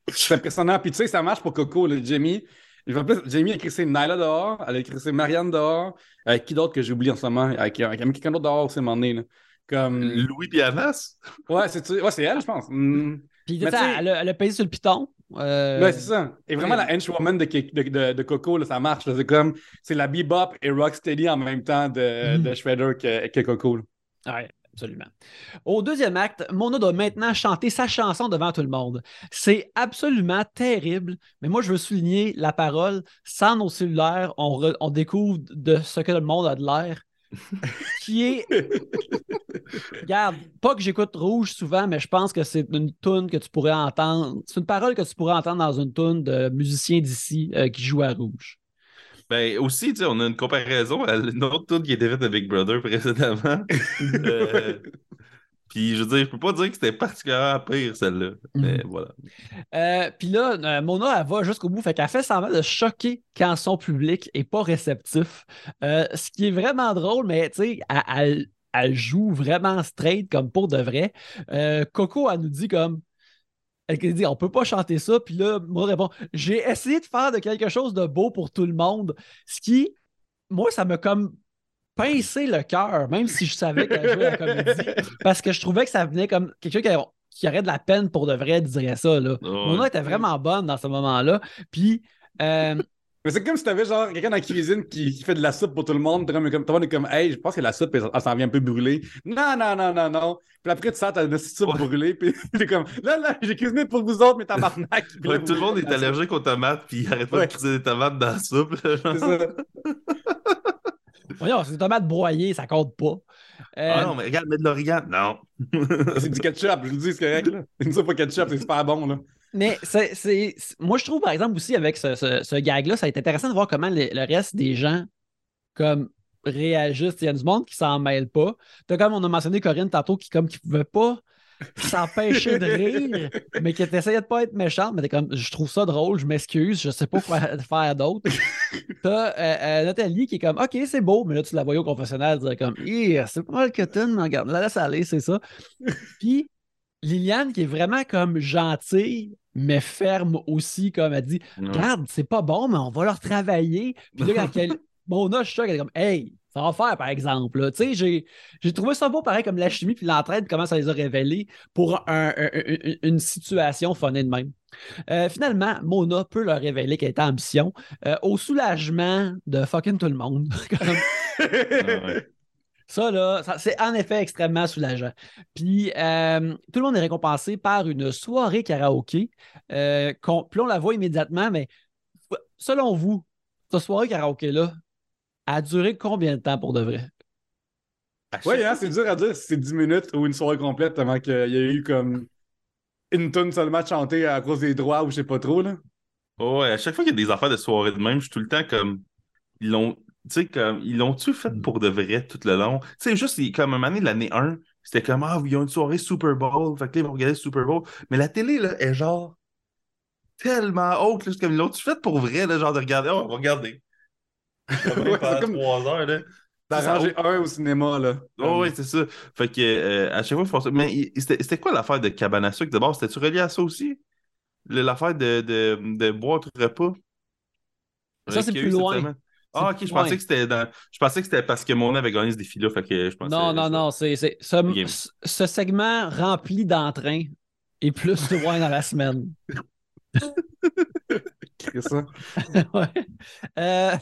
c'est impressionnant. Puis tu sais, ça marche pour Coco, là, Jamie. Jamie a écrit Nyla dehors, elle a écrit Marianne dehors. Avec qui d'autre que j'ai oublié en ce moment? Avec, quelqu'un d'autre dehors aussi, à un moment donné. Comme... Louis Dianas? Ouais, c'est ouais, elle, je pense. Hmm. Puis, tu sais, elle, elle, a payé sur le piton. Euh... Ouais, c'est ça. Et vraiment, la henchwoman de, de, de, Coco, là, ça marche. C'est comme, c'est la bebop et rocksteady en même temps de, mm. de Shredder que, que Coco. Oui, absolument. Au deuxième acte, Mona doit maintenant chanter sa chanson devant tout le monde. C'est absolument terrible, mais moi, je veux souligner la parole. Sans nos cellulaires, on, on découvre de ce que le monde a de l'air qui est. Regarde, pas que j'écoute Rouge souvent, mais je pense que c'est une tune que tu pourrais entendre. C'est une parole que tu pourrais entendre dans une tune de musiciens d'ici euh, qui jouent à Rouge. Ben aussi, tu sais, on a une comparaison à une autre tune qui était faite avec Brother précédemment. euh, puis je veux dire, je peux pas dire que c'était particulièrement pire celle-là. Mais mhm. voilà. Euh, puis là, euh, Mona, elle va jusqu'au bout. Fait qu'elle fait semblant de choquer quand son public est pas réceptif. Euh, ce qui est vraiment drôle, mais tu sais, elle, joue vraiment straight comme pour de vrai. Coco, elle nous dit comme. Elle dit on peut pas chanter ça. Puis là, Mona répond j'ai essayé de faire de quelque chose de beau pour tout le monde. Ce qui, moi, ça me comme pincer le cœur, même si je savais qu'elle jouait la comédie, parce que je trouvais que ça venait comme quelqu'un qui, aurait de la peine pour de vrai dirait ça. Là. Mon était vraiment bonne dans ce moment-là. Puis. Euh, mais c'est comme si t'avais genre quelqu'un dans la cuisine qui, fait de la soupe pour tout le monde. Comme, comme, tout le monde est comme, hey, je pense que la soupe, elle, s'en vient un peu brûlée. Non, non, non, non, non. Puis après, tu sens, t'as une soupe brûlée. Puis t'es comme, là, là, j'ai cuisiné pour vous autres, mais tabarnak. Ouais, tout le monde est allergique aux tomates, puis il arrête pas de cuisiner des tomates dans la soupe. C'est ça. Voyons, c'est des tomates broyées, ça compte pas. Euh, ah non, mais regarde, mets de l'origan. Non. c'est du ketchup, je vous dis, c'est correct. Là. Une soupe au ketchup, c'est super bon. Là. Mais c'est, moi, je trouve, par exemple, aussi avec ce, ce, gag-là, ça a été intéressant de voir comment le, reste des gens comme réagissent. Il y a du monde qui s'en mêle pas. As, comme on a mentionné Corinne tantôt, qui comme qui pouvait pas s'empêcher de rire, mais qui essayait de pas être méchante, mais t'es comme, je trouve ça drôle, je m'excuse, je sais pas quoi faire d'autre. T'as euh, euh, Nathalie qui est comme, OK, c'est beau, mais là, tu la voyais au confessionnal dire comme, c'est pas mal que tu regarde, la laisse aller, c'est ça. Puis, Liliane qui est vraiment comme gentille, mais ferme aussi, comme elle dit Regarde, c'est pas bon, mais on va leur travailler. Puis là, quand elle. Bon, là, je suis elle est comme Hey, ça va faire, par exemple. Tu sais, j'ai trouvé ça beau, pareil, comme la chimie puis l'entraide, comment ça les a révélés pour une situation funnée de même. Euh, finalement, Mona peut leur révéler qu'elle est en mission euh, au soulagement de fucking tout le monde. Ah ça, là, c'est en effet extrêmement soulageant. Puis, euh, tout le monde est récompensé par une soirée karaoké. Euh, puis, on la voit immédiatement, mais selon vous, cette soirée karaoké-là a duré combien de temps pour de vrai? Oui, hein, c'est dur à dire si c'est 10 minutes ou une soirée complète, tellement qu'il y a eu comme une tonne seulement chantée à cause des droits ou je sais pas trop. Là. ouais, à chaque fois qu'il y a des affaires de soirée de même, je suis tout le temps comme. Ils l'ont tu sais, comme, ils l'ont-tu fait pour de vrai tout le long? Tu sais, juste comme un année de l'année 1, c'était comme, ah, ils ont une soirée Super Bowl, fait que là, ils vont regarder Super Bowl. Mais la télé, là, est genre tellement haute, là, comme, ils l'ont-tu fait pour vrai, là, genre de regarder, oh, on ouais, comme trois heures, là. D'arranger un au cinéma, là. Oh, oui, c'est ça. Fait que, euh, à chaque fois, ça. Mais c'était quoi l'affaire de cabane à sucre d'abord? C'était-tu relié à ça aussi? L'affaire de, de, de boire tout repas? Ça, c'est plus loin. Ah, ok, je pensais que c'était dans... Je pensais que c'était parce que mon avait gagné ce défi-là. Fait que je pensais... Non, non, non. C'est, ce, ce, segment rempli d'entrain et plus de moins dans la semaine. ça. ouais. Euh...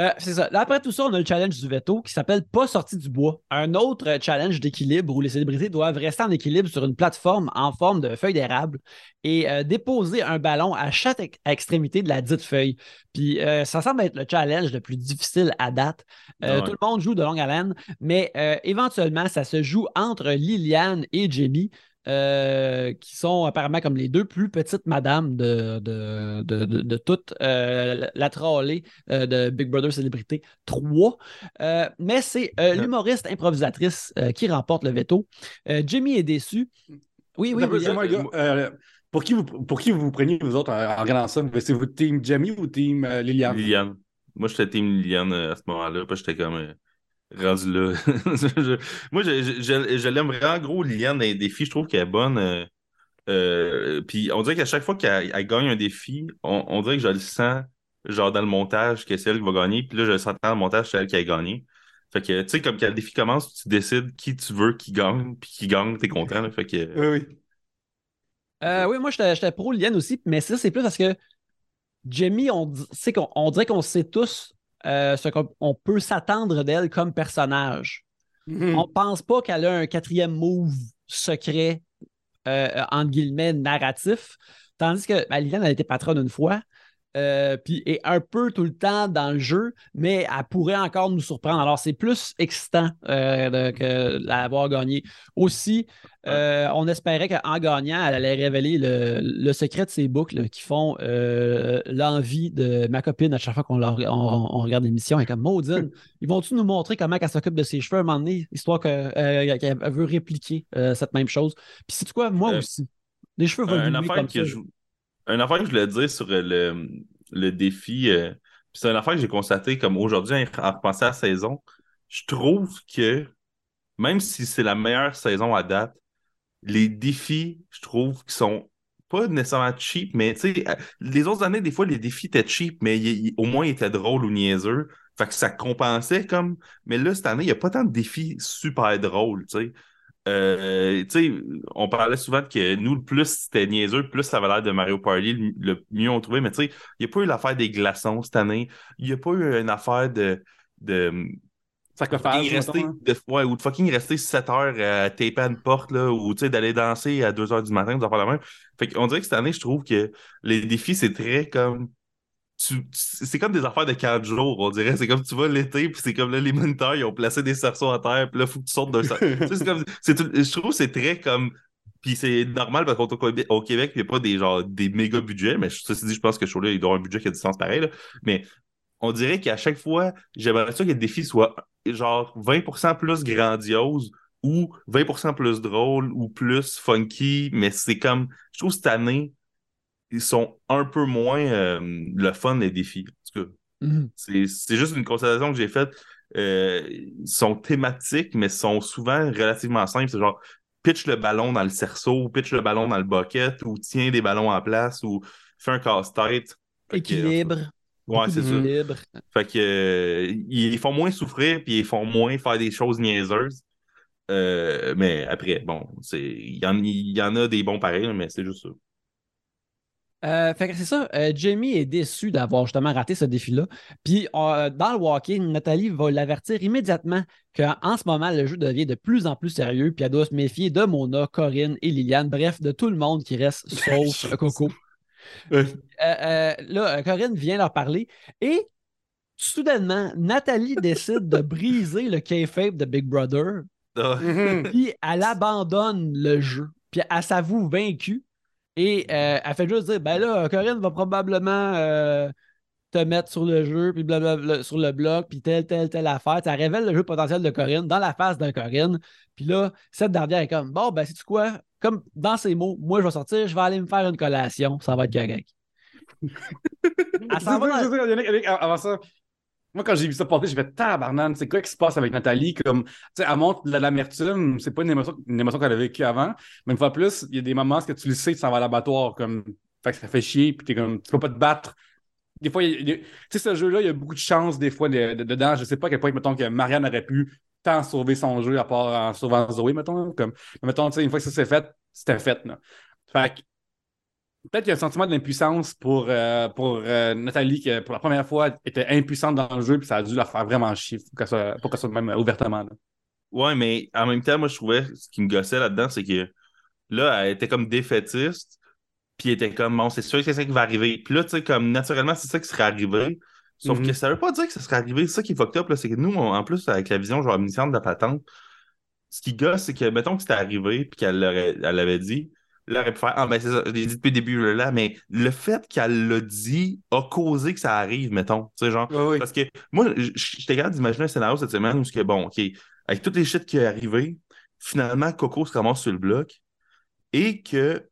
Euh, c'est ça. Là, après tout ça, on a le challenge du veto qui s'appelle Pas sorti du bois. Un autre challenge d'équilibre où les célébrités doivent rester en équilibre sur une plateforme en forme de feuille d'érable et euh, déposer un ballon à chaque extrémité de la dite feuille. Puis euh, ça semble être le challenge le plus difficile à date. Tout le monde joue de longue haleine, mais éventuellement, ça se joue entre Liliane et Jamie. Euh, qui sont apparemment comme les deux plus petites madames de, de, de, toute euh, la trollée euh, de Big Brother Célébrité 3. mais c'est l'humoriste improvisatrice qui remporte le veto. Jimmy est déçu. Oui, oui, oui. pour, qui vous, pour qui vous vous preniez, vous autres, en, regardant ça? C'est votre team Jamie ou team Liliane? Liliane. Moi, j'étais team Liliane à ce moment-là. J'étais comme rendu là. moi, je, l'aime vraiment gros, Liliane, les défis. Je trouve qu'elle est bonne. Euh, euh, puis on dirait qu'à chaque fois qu'elle gagne un défi, on, dirait que je le sens, genre dans le montage, que c'est elle qui va gagner. Puis là, je le sens dans le montage, c'est elle qui a gagné. Fait que, tu sais, comme quand le défi commence, tu décides qui tu veux qui gagne, puis qui gagne, t'es content. fait que... Oui, oui. Euh, oui, moi, j'étais pro Liliane aussi, mais ça, c'est plus parce que Jamie, on, on dirait qu'on sait tous euh, ce qu'on peut s'attendre d'elle comme personnage. Mhm. On ne pense pas qu'elle a un quatrième move secret, euh, entre guillemets, narratif. Tandis que ben, Liliane, a été patronne une fois. Euh, puis est un peu tout le temps dans le jeu, mais elle pourrait encore nous surprendre. Alors, c'est plus excitant euh, que l'avoir gagné. Aussi, euh, on espérait qu'en gagnant, elle allait révéler le, secret de ses boucles qui font l'envie de ma copine à chaque fois qu'on on, regarde l'émission. Elle est comme Maudine, ils vont-tu nous montrer comment elle s'occupe de ses cheveux à un moment donné, histoire qu'elle veut répliquer cette même chose? Puis, c'est quoi, moi aussi. Les cheveux vont comme ça une affaire que je voulais dire sur le, le défi, euh, c'est une affaire que j'ai constaté comme aujourd'hui, en repensant à la saison, je trouve que même si c'est la meilleure saison à date, les défis, je trouve, qui sont pas nécessairement cheap, mais tu sais, euh, les autres années, des fois, les défis étaient cheap, mais au moins ils étaient drôles ou niaiseux. Fait que ça compensait comme. Mais là, cette année, il n'y a pas tant de défis super drôles, tu sais. Euh, on parlait souvent que nous, le plus c'était niaiseux, plus ça avait l'air de Mario Party, le, mieux on trouvait. Mais tu sais, il n'y a pas eu l'affaire des glaçons cette année. Il n'y a pas eu une affaire de. de Rester, de, ouais, ou de fucking rester 7 heures à taper à une porte, là, ou d'aller danser à 2 heures du matin, faire la même. Fait qu'on dirait que cette année, je trouve que les défis, c'est très comme c'est comme des affaires de 4 jours, on dirait. C'est comme tu vas l'été, puis c'est comme là, les moniteurs, ils ont placé des cerceaux à terre, puis là, il faut que tu sortes d'un comme, Je trouve que c'est très comme. Puis c'est normal parce qu'au au Québec, il n'y a pas des, genre, des méga budgets, mais ceci dit, je pense que là il doit avoir un budget qui a du sens pareil. Là. Mais on dirait qu'à chaque fois, j'aimerais ça que le défi soit genre 20% plus grandiose ou 20% plus drôle ou plus funky, mais c'est comme. Je trouve cette année, ils sont un peu moins euh, le fun des défis. En tout cas, mhm. c'est juste une constatation que j'ai faite. Euh, ils sont thématiques, mais sont souvent relativement simples. C'est genre, pitch le ballon dans le cerceau, pitch le ballon dans le bucket, ou tient des ballons en place, ou fait un casse-tête. Équilibre. Ouais, c'est ça. Fait que euh, ils font moins souffrir, puis ils font moins faire des choses niaiseuses. Euh, mais après, bon, il y, y, en a des bons pareils, mais c'est juste ça. Euh, fait que c'est ça. Jamie est déçu d'avoir justement raté ce défi-là. Puis dans le walking, Nathalie va l'avertir immédiatement qu'en ce moment, le jeu devient de plus en plus sérieux. Puis elle doit se méfier de Mona, Corinne et Liliane. Bref, de tout le monde qui reste sauf Coco. Là, Corinne vient leur parler et soudainement, Nathalie décide de briser le kayfabe de Big Brother. Ah. puis elle abandonne le jeu. Puis elle s'avoue vaincue. Et euh, elle fait juste dire ben là, Corinne va probablement euh, te mettre sur le jeu, puis blablabla, sur le bloc, puis telle, telle, telle affaire. Ça révèle le jeu potentiel de Corinne dans la face d'un Corinne. Puis là, cette dernière est comme bon, ben, sais-tu quoi? Comme dans ces mots, moi, je vais sortir, je vais aller me faire une collation, ça va être correct. Avant ça, moi, quand j'ai vu ça porter, j'ai fait tabarnane, c'est quoi qui se passe avec Nathalie? Comme, tu sais, elle montre de l'amertume, c'est pas une émotion, une émotion qu'elle a vécue avant, mais une fois plus, il y a des moments où tu le sais, tu s'en vas à l'abattoir, comme, fait que ça fait chier, puis t'es comme, tu peux pas te battre. Des fois, tu sais, ce jeu-là, il y a beaucoup de chance, des fois, dedans. Je sais pas à quel point, mettons, que Marianne aurait pu tant sauver son jeu, à part en sauvant Zoé, mettons, comme, mettons, une fois que ça s'est fait, c'était fait, là. Fait que, peut-être qu'il y a un sentiment d'impuissance pour, euh, pour euh, Nathalie, qui pour la première fois était impuissante dans le jeu, puis ça a dû la faire vraiment chier pour qu'elle soit, même ouvertement. Là. Ouais, mais en même temps, moi, je trouvais ce qui me gossait là-dedans, c'est que là, elle était comme défaitiste, puis elle était comme, bon, c'est sûr que c'est ça qui va arriver. Puis là, tu sais, comme naturellement, c'est ça qui serait arrivé. Sauf que mhm. ça veut pas dire que ça serait arrivé. C'est ça qui est fucked up, c'est que nous, en plus, avec la vision genre omnisciente de la patente, ce qui gosse, c'est que, mettons que c'était arrivé, puis qu'elle l'avait dit, Là, elle aurait pu faire Ah, ben c'est ça, je l'ai dit depuis le début, là, mais le fait qu'elle l'a dit a causé que ça arrive, mettons. Tu sais, genre. Parce que moi, j'étais capable d'imaginer un scénario cette semaine où, que, bon, OK, avec toutes les shit qui est arrivé, finalement, Coco se ramasse sur le bloc et que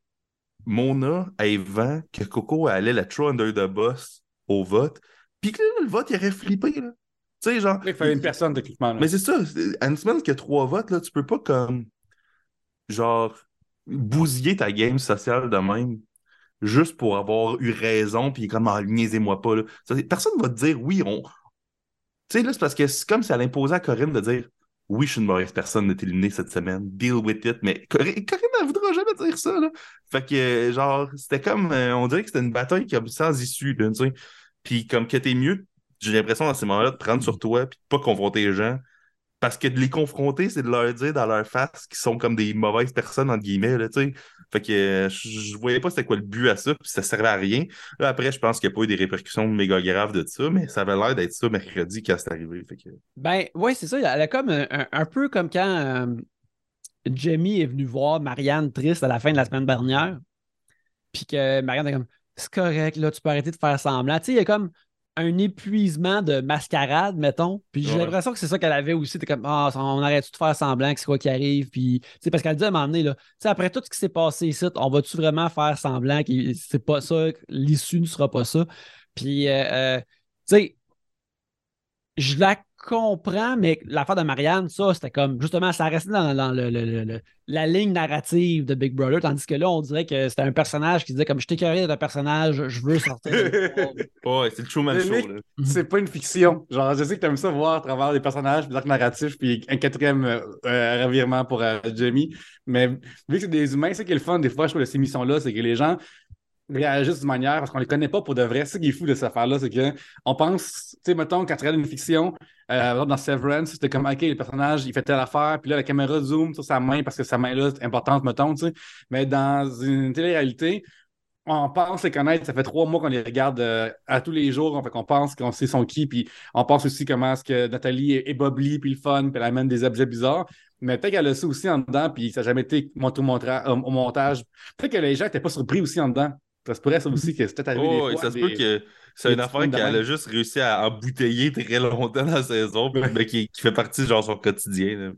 Mona ait vent que Coco allait la throw under the boss au vote, puis que là, le vote, il aurait flippé, là. Tu sais, genre. Il fallait une personne, techniquement. Mais c'est ça, une semaine qu'il y a trois votes, là, tu peux pas comme. Genre bousiller ta game sociale de même juste pour avoir eu raison, puis comme, ah, niaisez-moi pas. Là. Personne ne va te dire oui, on. Tu sais, là, c'est parce que c'est comme si elle imposait à Corinne de dire oui, je suis une mauvaise personne de t'éliminer cette semaine, deal with it, mais Corinne, Corinne ne voudra jamais dire ça. Là. Fait que, genre, c'était comme, euh, on dirait que c'était une bataille comme sans issue, tu sais. Puis comme que t'es mieux, j'ai l'impression dans ces moments-là de prendre sur toi, puis de pas confronter les gens, parce que de les confronter, c'est de leur dire dans leur face qu'ils sont comme des mauvaises personnes, entre guillemets, là, tu sais. Fait que euh, je, voyais pas c'était quoi le but à ça, puis ça servait à rien. Là, après, je pense qu'il n'y a pas eu des répercussions méga graves de ça, mais ça avait l'air d'être ça mercredi quand c'est arrivé. Fait que... Ben, ouais, c'est ça. Elle a comme un, peu comme quand euh, Jamie est venu voir Marianne triste à la fin de la semaine dernière, puis que Marianne est comme c'est correct, là, tu peux arrêter de faire semblant. Tu sais, il y a comme un épuisement de mascarade, mettons. Puis j'ai l'impression que c'est ça qu'elle avait aussi. C'était comme, ah, on arrête de faire semblant que c'est quoi qui arrive. Puis, parce qu'elle dit à un moment donné, là, après tout ce qui s'est passé ici, on va-tu vraiment faire semblant que c'est pas ça, l'issue ne sera pas ça? Puis, euh, euh, tu sais, je la comprends, mais l'affaire de Marianne, ça, c'était comme justement, ça restait dans, le, la ligne narrative de Big Brother, tandis que là, on dirait que c'était un personnage qui disait comme je t'écœurais d'un personnage, je veux sortir. ouais, c'est le Truman Show. C'est pas une fiction. Genre, je sais que t'aimes ça voir à travers des personnages, des arcs narratifs, puis un quatrième euh, euh, revirement pour euh, Jamie. Mais vu que c'est des humains, c'est qui est le fun des fois, je trouve, de ces missions-là, c'est que les gens réagissent de manière parce qu'on les connaît pas pour de vrai. C'est ce qui est fou de cette affaire-là, c'est qu'on pense, tu sais, mettons, quand tu regardes une fiction, euh, dans Severance, c'était comme, OK, le personnage, il fait telle affaire, puis là, la caméra zoom sur sa main parce que sa main-là est importante, mettons, tu sais. Mais dans une télé-réalité, on pense les connaître, ça fait trois mois qu'on les regarde euh, à tous les jours, fait qu'on pense qu'on sait son qui, puis on pense aussi comment est-ce que Nathalie est, est puis le fun, puis elle amène des objets bizarres. Mais peut-être qu'elle a ça aussi en dedans, puis ça n'a jamais été montré au, au montage. Peut-être que les gens n'étaient pas surpris aussi en dedans. Ça se pourrait ça aussi que c'était arrivé. Oh, des fois, ça se peut que c'est une affaire qu'elle a juste réussi à embouteiller très longtemps dans la saison, mais qui, fait partie de genre son quotidien.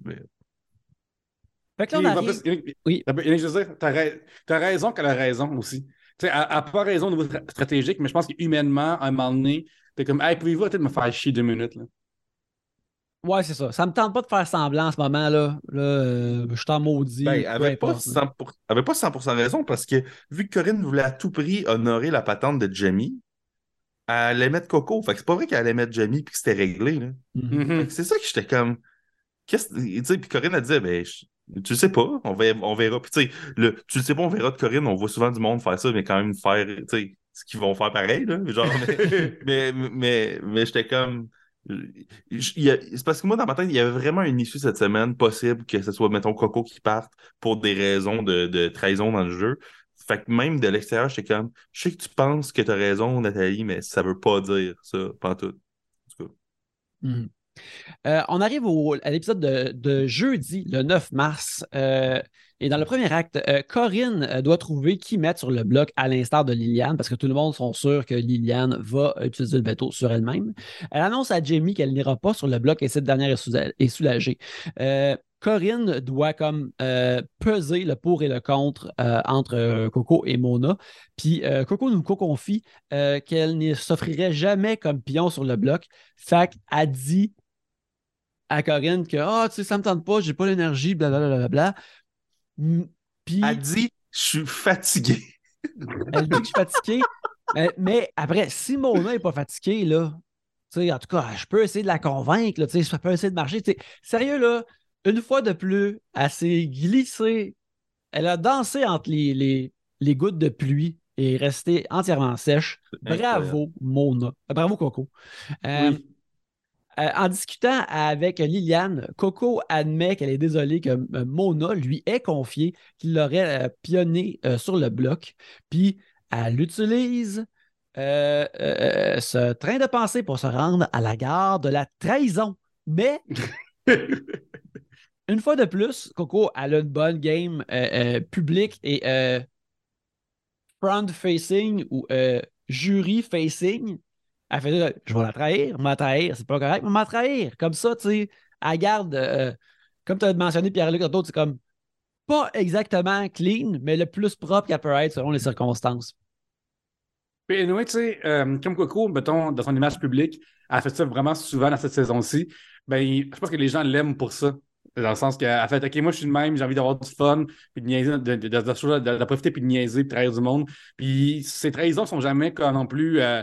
Fait que là, on arrive... Oui. Je veux dire, t'as raison qu'elle a raison aussi. Tu sais, elle n'a pas raison au niveau stratégique, mais je pense qu'humainement, à un moment donné, t'es comme, hey, pouvez-vous peut-être me faire chier deux minutes? Là? Ouais, c'est ça. Ça me tente pas de faire semblant en ce moment-là. Là, euh, je t'en maudis. Ben, elle avait pas, 100%, avait pas 100% raison parce que vu que Corinne voulait à tout prix honorer la patente de Jamie, elle allait mettre Coco. Fait que c'est pas vrai qu'elle allait mettre Jamie puis que c'était réglé. Là. Mhm. C'est ça que j'étais comme. Qu'est-ce Puis Corinne a dit, ben, tu sais pas, on, va, on verra. Puis tu sais, le, tu le sais pas, on verra de Corinne, on voit souvent du monde faire ça, mais quand même faire, tu sais, ce qu'ils vont faire pareil, là. Genre, mais, mais, mais, mais j'étais comme c'est parce que moi, dans ma tête, il y avait vraiment une issue cette semaine possible que ce soit, mettons, Coco qui parte pour des raisons de, trahison dans le jeu. Fait que même de l'extérieur, j'étais comme, je sais que tu penses que tu as raison, Nathalie, mais ça veut pas dire ça, pas tout. Mhm. Euh, on arrive à l'épisode de, jeudi, le 9 mars. Euh, et dans le premier acte, euh, Corinne euh, doit trouver qui mettre sur le bloc à l'instar de Liliane, parce que tout le monde sont sûr que Liliane va utiliser le bateau sur elle-même. Elle annonce à Jamie qu'elle n'ira pas sur le bloc et cette dernière est, soulagée. Euh, Corinne doit comme peser le pour et le contre entre Coco et Mona. Puis Coco nous confie qu'elle ne s'offrirait jamais comme pion sur le bloc. Fait qu'elle dit à Corinne que Ah, tu sais, ça me tente pas, j'ai pas l'énergie, blablabla. Puis, elle dit Je suis fatigué. elle dit que je suis fatigué. mais, après, si Mona n'est pas fatiguée, là, en tout cas, je peux essayer de la convaincre, là, je peux essayer de marcher. Sérieux, là, une fois de plus, elle s'est glissée. Elle a dansé entre les, les, gouttes de pluie et est restée entièrement sèche. Bravo, Mona. Bravo, Coco. Euh, euh, en discutant avec Liliane, Coco admet qu'elle est désolée que euh, Mona lui ait confié qu'il l'aurait euh, pionné sur le bloc. Puis elle utilise ce train de pensée pour se rendre à la gare de la trahison. Mais une fois de plus, Coco elle a une bonne game publique et front-facing ou jury-facing elle fait Je vais la trahir, la trahir, c'est pas correct, mais la trahir. Comme ça, tu sais, elle garde, euh, comme tu as mentionné Pierre-Luc c'est comme pas exactement clean, mais le plus propre qu'elle peut être selon les circonstances. Puis, tu sais, euh, comme Coco, mettons, dans son image publique, elle fait ça vraiment souvent dans cette saison-ci. Ben, je pense que les gens l'aiment pour ça. Dans le sens qu'elle fait OK, moi je suis le même, j'ai envie d'avoir du fun, puis de niaiser, de, profiter, puis de niaiser, puis de trahir du monde. Puis ces trahisons sont jamais non plus euh,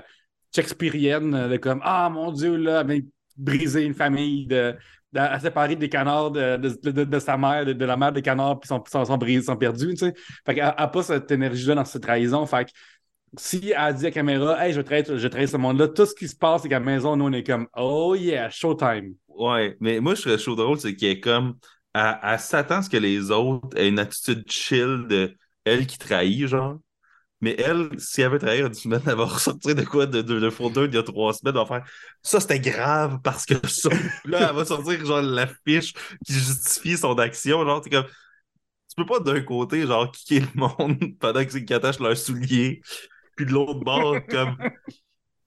shakespearienne, de comme Ah mon Dieu, là, elle briser une famille, de, de, séparer des canards de, de, sa mère, de, la mère des canards, puis sont, sont, sont, brisés, sont perdus. Tu sais. Fait qu'elle n'a pas cette énergie-là dans cette trahison. Fait que si elle dit à la caméra, hey, je trahis, je trahis ce monde-là, tout ce qui se passe, c'est qu'à la maison, nous, on est comme, oh yeah, showtime. Ouais, mais moi, je chaud drôle, c'est qu'elle est comme, elle, s'attend à ce que les autres aient une attitude chill de elle qui trahit, genre. Mais elle, si elle veut trahir une semaine, elle va ressortir de quoi de, de, de d'il y a trois semaines, elle va faire ça c'était grave parce que ça. là, elle va sortir genre la fiche qui justifie son action. Genre, comme. Tu peux pas d'un côté, genre, kicker le monde pendant qu'ils attachent leurs souliers, puis de l'autre bord, comme.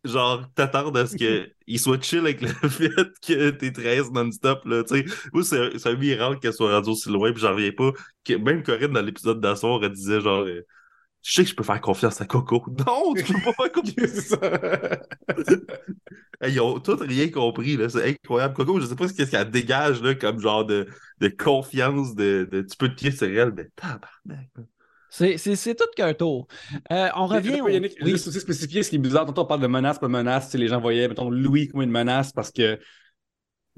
Genre, t'attends à ce qu'il soit chill avec le fait que t'es 13 non-stop, là, tu sais. Moi, c'est un miracle qu'elle soit rendue aussi loin, puis j'en reviens pas. Que même Corinne, dans l'épisode d'asseoir, elle disait, genre, euh, je sais que je peux faire confiance à Coco. Non, tu peux pas faire confiance. hey, ils ont tous rien compris. C'est incroyable. Coco, je sais pas ce qu'elle dégage là, comme genre de, de confiance, de, de, tu peux te pied sur elle, mais tabarnak. C'est tout qu'un tour. Euh, on revient. Au... Yannick, oui. Juste aussi spécifier ce qui est bizarre. Tantôt, on parle de menace, pas menace. Les gens voyaient, mettons, Louis comme une menace parce que.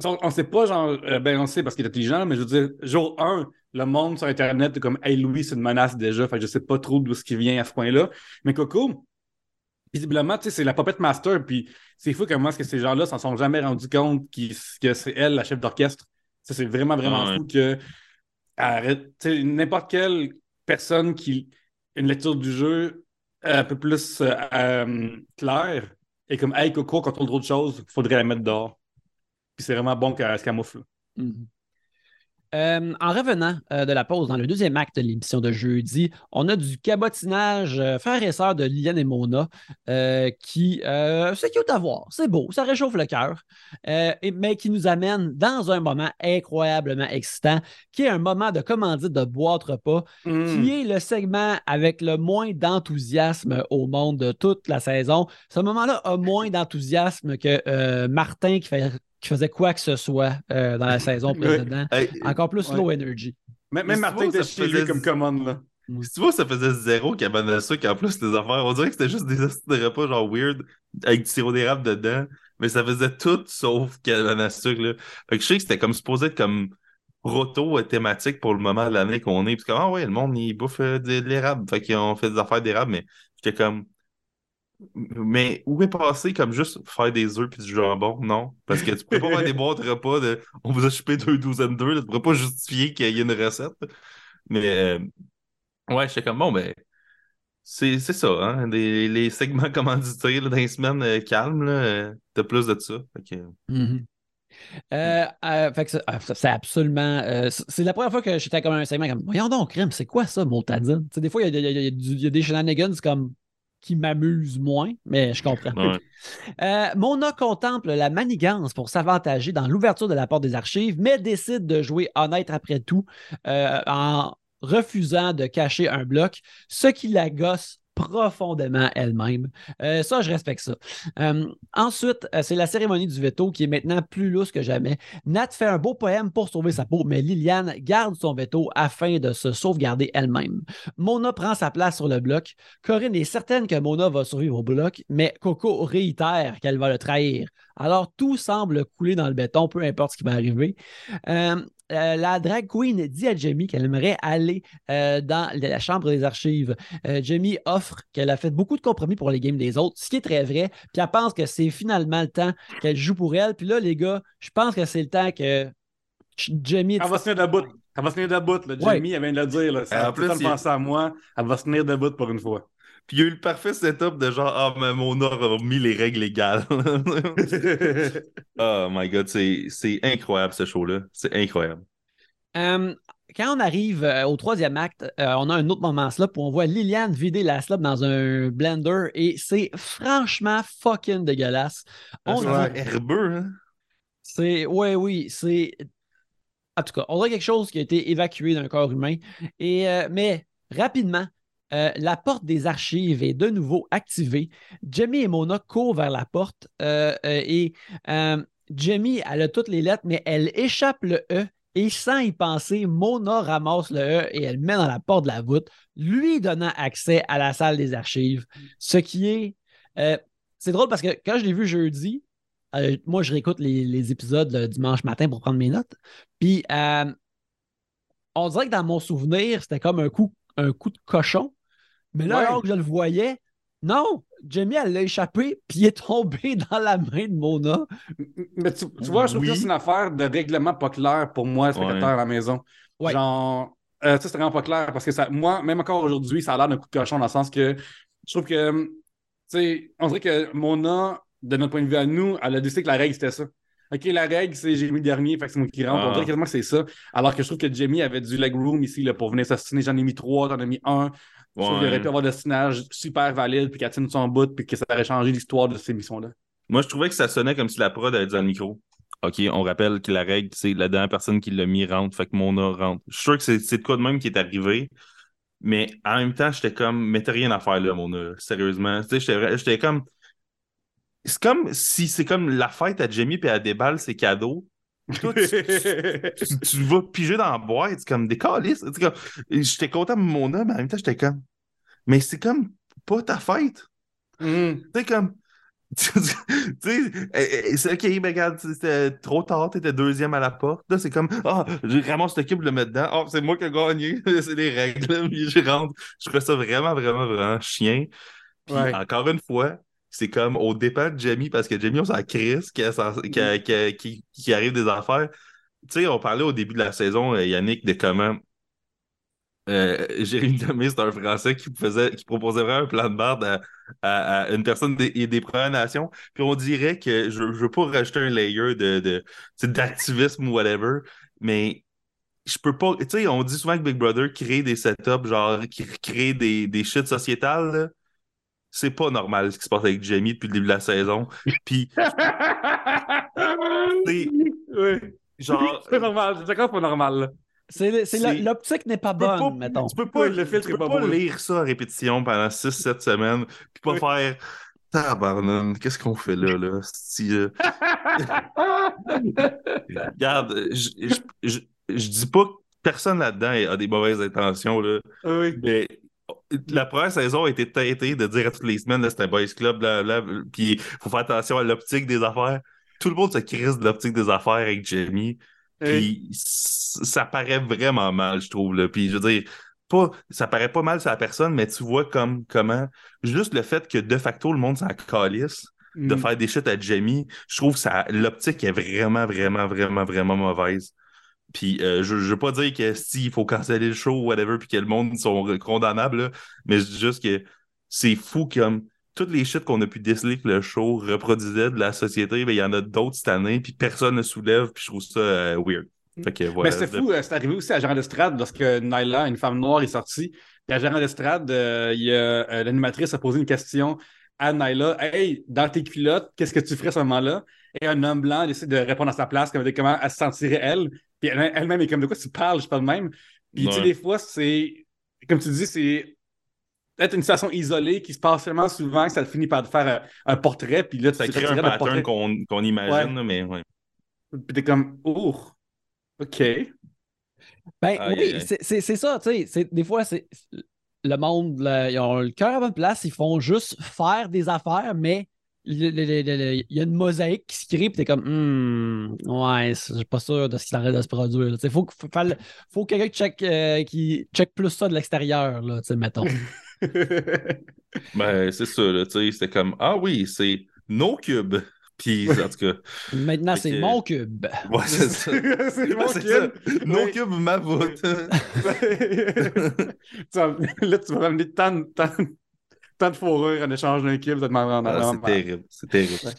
On ne sait pas, genre, euh, ben on sait parce qu'il est intelligent, mais je veux dire, jour 1, le monde sur Internet est comme Hey Louis, c'est une menace déjà. Fait que je sais pas trop d'où ce qui vient à ce point-là. Mais Coco, visiblement, tu sais, c'est la puppet master. Puis c'est fou comment est-ce que ces gens-là s'en sont jamais rendus compte que c'est elle, la chef d'orchestre. Ça, c'est vraiment, vraiment ah fou que n'importe quelle personne qui a une lecture du jeu un peu plus euh, euh, claire et comme Hey Coco, contrôle trop de choses, il faudrait la mettre dehors. Puis c'est vraiment bon qu'elle se camoufle. Euh, en revenant euh, de la pause dans le deuxième acte de l'émission de jeudi, on a du cabotinage euh, frère et sœur de Liliane et Mona qui, c'est cute à voir, c'est beau, ça réchauffe le cœur, mais qui nous amène dans un moment incroyablement excitant, qui est un moment de commandite de boîte repas, mm. qui est le segment avec le moins d'enthousiasme au monde de toute la saison. Ce moment-là a moins d'enthousiasme que Martin qui fait qui faisait quoi que ce soit dans la saison précédente. Encore plus low energy. Même, Martin était chez lui comme commande, là. Si tu vois, ça faisait zéro cabane à sucre en plus des affaires. On dirait que c'était juste des de repas genre weird avec du sirop d'érable dedans. Mais ça faisait tout sauf cabane à sucre. Là. Fait que je sais que c'était comme supposé être comme proto thématique pour le moment de l'année qu'on est. Puis comme, ah ouais, le monde, il bouffe euh, de, l'érable. Fait qu'ils fait des affaires d'érable, mais j'étais comme. Mais où est passé comme juste faire des œufs puis du jambon? Non. Parce que tu peux pas faire des boîtes repas de on vous a chupé deux douzaines d'œufs. Tu pourrais pas justifier qu'il y ait une recette. Mais euh, Ouais, j'étais comme bon, ben. C'est ça, hein? les segments commandités là, dans les semaines euh, calmes, euh, t'as plus de ça. Euh, c'est absolument. c'est la première fois que j'étais comme un segment comme Voyons donc, crème, c'est quoi ça, Montadine? des fois, il y, a des shenanigans comme qui m'amusent moins, mais je comprends. Mona contemple la manigance pour s'avantager dans l'ouverture de la porte des archives, mais décide de jouer honnête après tout en refusant de cacher un bloc, ce qui la gosse profondément elle-même. Euh, ça, je respecte ça. Euh, ensuite, euh, c'est la cérémonie du veto qui est maintenant plus lousse que jamais. Nat fait un beau poème pour sauver sa peau, mais Liliane garde son veto afin de se sauvegarder elle-même. Mona prend sa place sur le bloc. Corinne est certaine que Mona va survivre au bloc, mais Coco réitère qu'elle va le trahir. Alors, tout semble couler dans le béton, peu importe ce qui va arriver. Euh, la drag queen dit à Jamie qu'elle aimerait aller euh, dans la chambre des archives. Euh, Jamie offre qu'elle a fait beaucoup de compromis pour les games des autres, ce qui est très vrai. Puis elle pense que c'est finalement le temps qu'elle joue pour elle. Puis là, les gars, je pense que c'est le temps que Jamie. Elle va se tenir debout. Elle va se tenir debout. Jamie, elle vient de le dire. Là. en plus, elle pense à moi. Elle va se tenir debout pour une fois. Puis il y a eu le parfait setup de genre, ah, mais mon or a mis les règles légales. oh my god, c'est incroyable ce show-là. C'est incroyable. Euh, quand on arrive euh, au troisième acte, euh, on a un autre moment slop où on voit Liliane vider la slop dans un blender et c'est franchement fucking dégueulasse. On c'est herbeux, hein? C'est, ouais, oui, c'est. En tout cas, on dirait quelque chose qui a été évacué d'un corps humain. Et, mais rapidement, euh, la porte des archives est de nouveau activée. Jamie et Mona courent vers la porte euh, euh, et Jamie, elle a toutes les lettres, mais elle échappe le E et sans y penser, Mona ramasse le E et elle met dans la porte de la voûte, lui donnant accès à la salle des archives. Ce qui est. c'est drôle parce que quand je l'ai vu jeudi, moi, je réécoute les, épisodes le dimanche matin pour prendre mes notes. Puis, on dirait que dans mon souvenir, c'était comme un coup, un coup de cochon. Mais là, alors que je le voyais, non, Jamie, elle l'a échappé, puis il est tombé dans la main de Mona. Mais tu, vois, je trouve que c'est une affaire de règlement pas clair pour moi, spectateur à la maison. Genre, euh, ça, c'est vraiment pas clair parce que ça, moi, même encore aujourd'hui, ça a l'air d'un coup de cochon dans le sens que je trouve que, tu sais, on dirait que Mona, de notre point de vue à nous, elle a décidé que la règle, c'était ça. OK, la règle, c'est le dernier, fait que c'est moi qui rentre. On dirait ah. quasiment que c'est ça. Alors que je trouve que Jamie avait du leg room ici là, pour venir s'assassiner. J'en ai mis trois, j'en ai mis un. Ouais. qu'il aurait pu avoir des destinages super valide, puis qu'elle tienne son bout, puis que ça aurait changé l'histoire de ces missions-là. Moi, je trouvais que ça sonnait comme si la prod avait dit dans le micro. OK, on rappelle que la règle, c'est la dernière personne qui l'a mis rentre, fait que Mona rentre. Je suis sûr que c'est de quoi de même qui est arrivé. Mais en même temps, j'étais comme, mettez rien à faire là, Mona. Sérieusement. Tu sais, j'étais comme. C'est comme si c'est comme la fête à Jamie puis à déballe ses cadeaux. Toi, tu, vas piger dans la boîte, c'est comme des calices. J'étais content de mon homme, mais en même temps, j'étais comme. Mais c'est comme pas ta fête. Mm. Tu sais, comme. tu sais, eh, eh, c'est ok, mais regarde, c'était trop tard, t'étais deuxième à la porte. Là, c'est comme, ah, oh, j'ai ramasse cette équipe, le mettre dedans. Oh, c'est moi qui ai gagné, c'est les règles. Puis je rentre. Je trouve ça vraiment, vraiment, vraiment chien. Puis encore une fois, c'est comme au dépend de Jamie, parce que Jamie, on s'en crisse qui, qui, qui, arrive des affaires. Tu sais, on parlait au début de la saison, euh, Yannick, de comment euh, Jérémy Demé, c'est un Français qui, faisait, qui proposait vraiment un plan de barde à, une personne des, des Premières Nations. Puis on dirait que je ne veux pas rajouter un layer de, d'activisme ou whatever, mais je peux pas. Tu sais, on dit souvent que Big Brother crée des setups, genre, qui crée des, des shit sociétales c'est pas normal ce qui se passe avec Jamie depuis le début de la saison. Puis. c'est. Oui. Genre. C'est normal, c'est pas normal. C'est l'optique n'est pas bonne, pas, mettons. Tu peux pas, le filtre tu peux pas, lire ça à répétition pendant 6-7 semaines, puis pas faire. Tabarnan, qu'est-ce qu'on fait là, là? Euh, Regarde, je, je, je, dis pas que personne là-dedans a des mauvaises intentions, là. Oui. Mais la première saison a été teintée de dire à toutes les semaines, c'était un boys club, puis il faut faire attention à l'optique des affaires. Tout le monde se crise de l'optique des affaires avec Jamie. Puis ça paraît vraiment mal, je trouve. Là. Puis je veux dire, pas, ça paraît pas mal sur la personne, mais tu vois comme comment. Juste le fait que de facto, le monde s'en calisse de mm. faire des shit à Jamie, je trouve que l'optique est vraiment, vraiment, vraiment, vraiment mauvaise. Puis euh, je, je veux pas dire que si il faut canceller le show ou whatever, puis que le monde sont condamnables, mais je dis juste que c'est fou comme toutes les shit qu'on a pu déceler que le show reproduisait de la société, ben, il y en a d'autres cette année, puis personne ne soulève, puis je trouve ça euh, weird. Mais c'est fou, euh, c'est arrivé aussi à Gérard d'Estrade lorsque Nyla, une femme noire, est sortie. Puis à Gérard d'Estrade, l'animatrice a posé une question à Nyla Hey, dans tes culottes, qu'est-ce que tu ferais à ce moment-là Et un homme blanc décide de répondre à sa place, comme comment elle se sentirait elle. Puis elle-même est comme de quoi tu parles, je parle même. Puis tu sais, des fois, c'est. Comme tu dis, c'est être une situation isolée qui se passe tellement souvent que ça finit par faire un, portrait. Puis là, ça crée un pattern qu'on imagine, mais ouais. Puis t'es comme, oh, OK. Ben oui, c'est ça, tu sais. Des fois, c'est le monde, ils ont le cœur à bonne place, ils font juste faire des affaires, mais il y a une mosaïque qui se crée, puis t'es comme, hmm, ouais, je suis pas sûr de ce qu'il arrête de se produire. Il faut, faut, faut quelqu'un qui check, euh, qui check plus ça de l'extérieur, mettons. ben, c'est ça, tu sais, c'était comme, ah oui, c'est nos cubes. Puis, en tout cas. Maintenant, c'est mon cube. Ouais, c'est ça. c'est mon cube. Mon cube, ma voûte. là, tu vas amener tant, tant, tant de fourrure en échange d'un cube, ça te ah, C'est terrible. C'est terrible.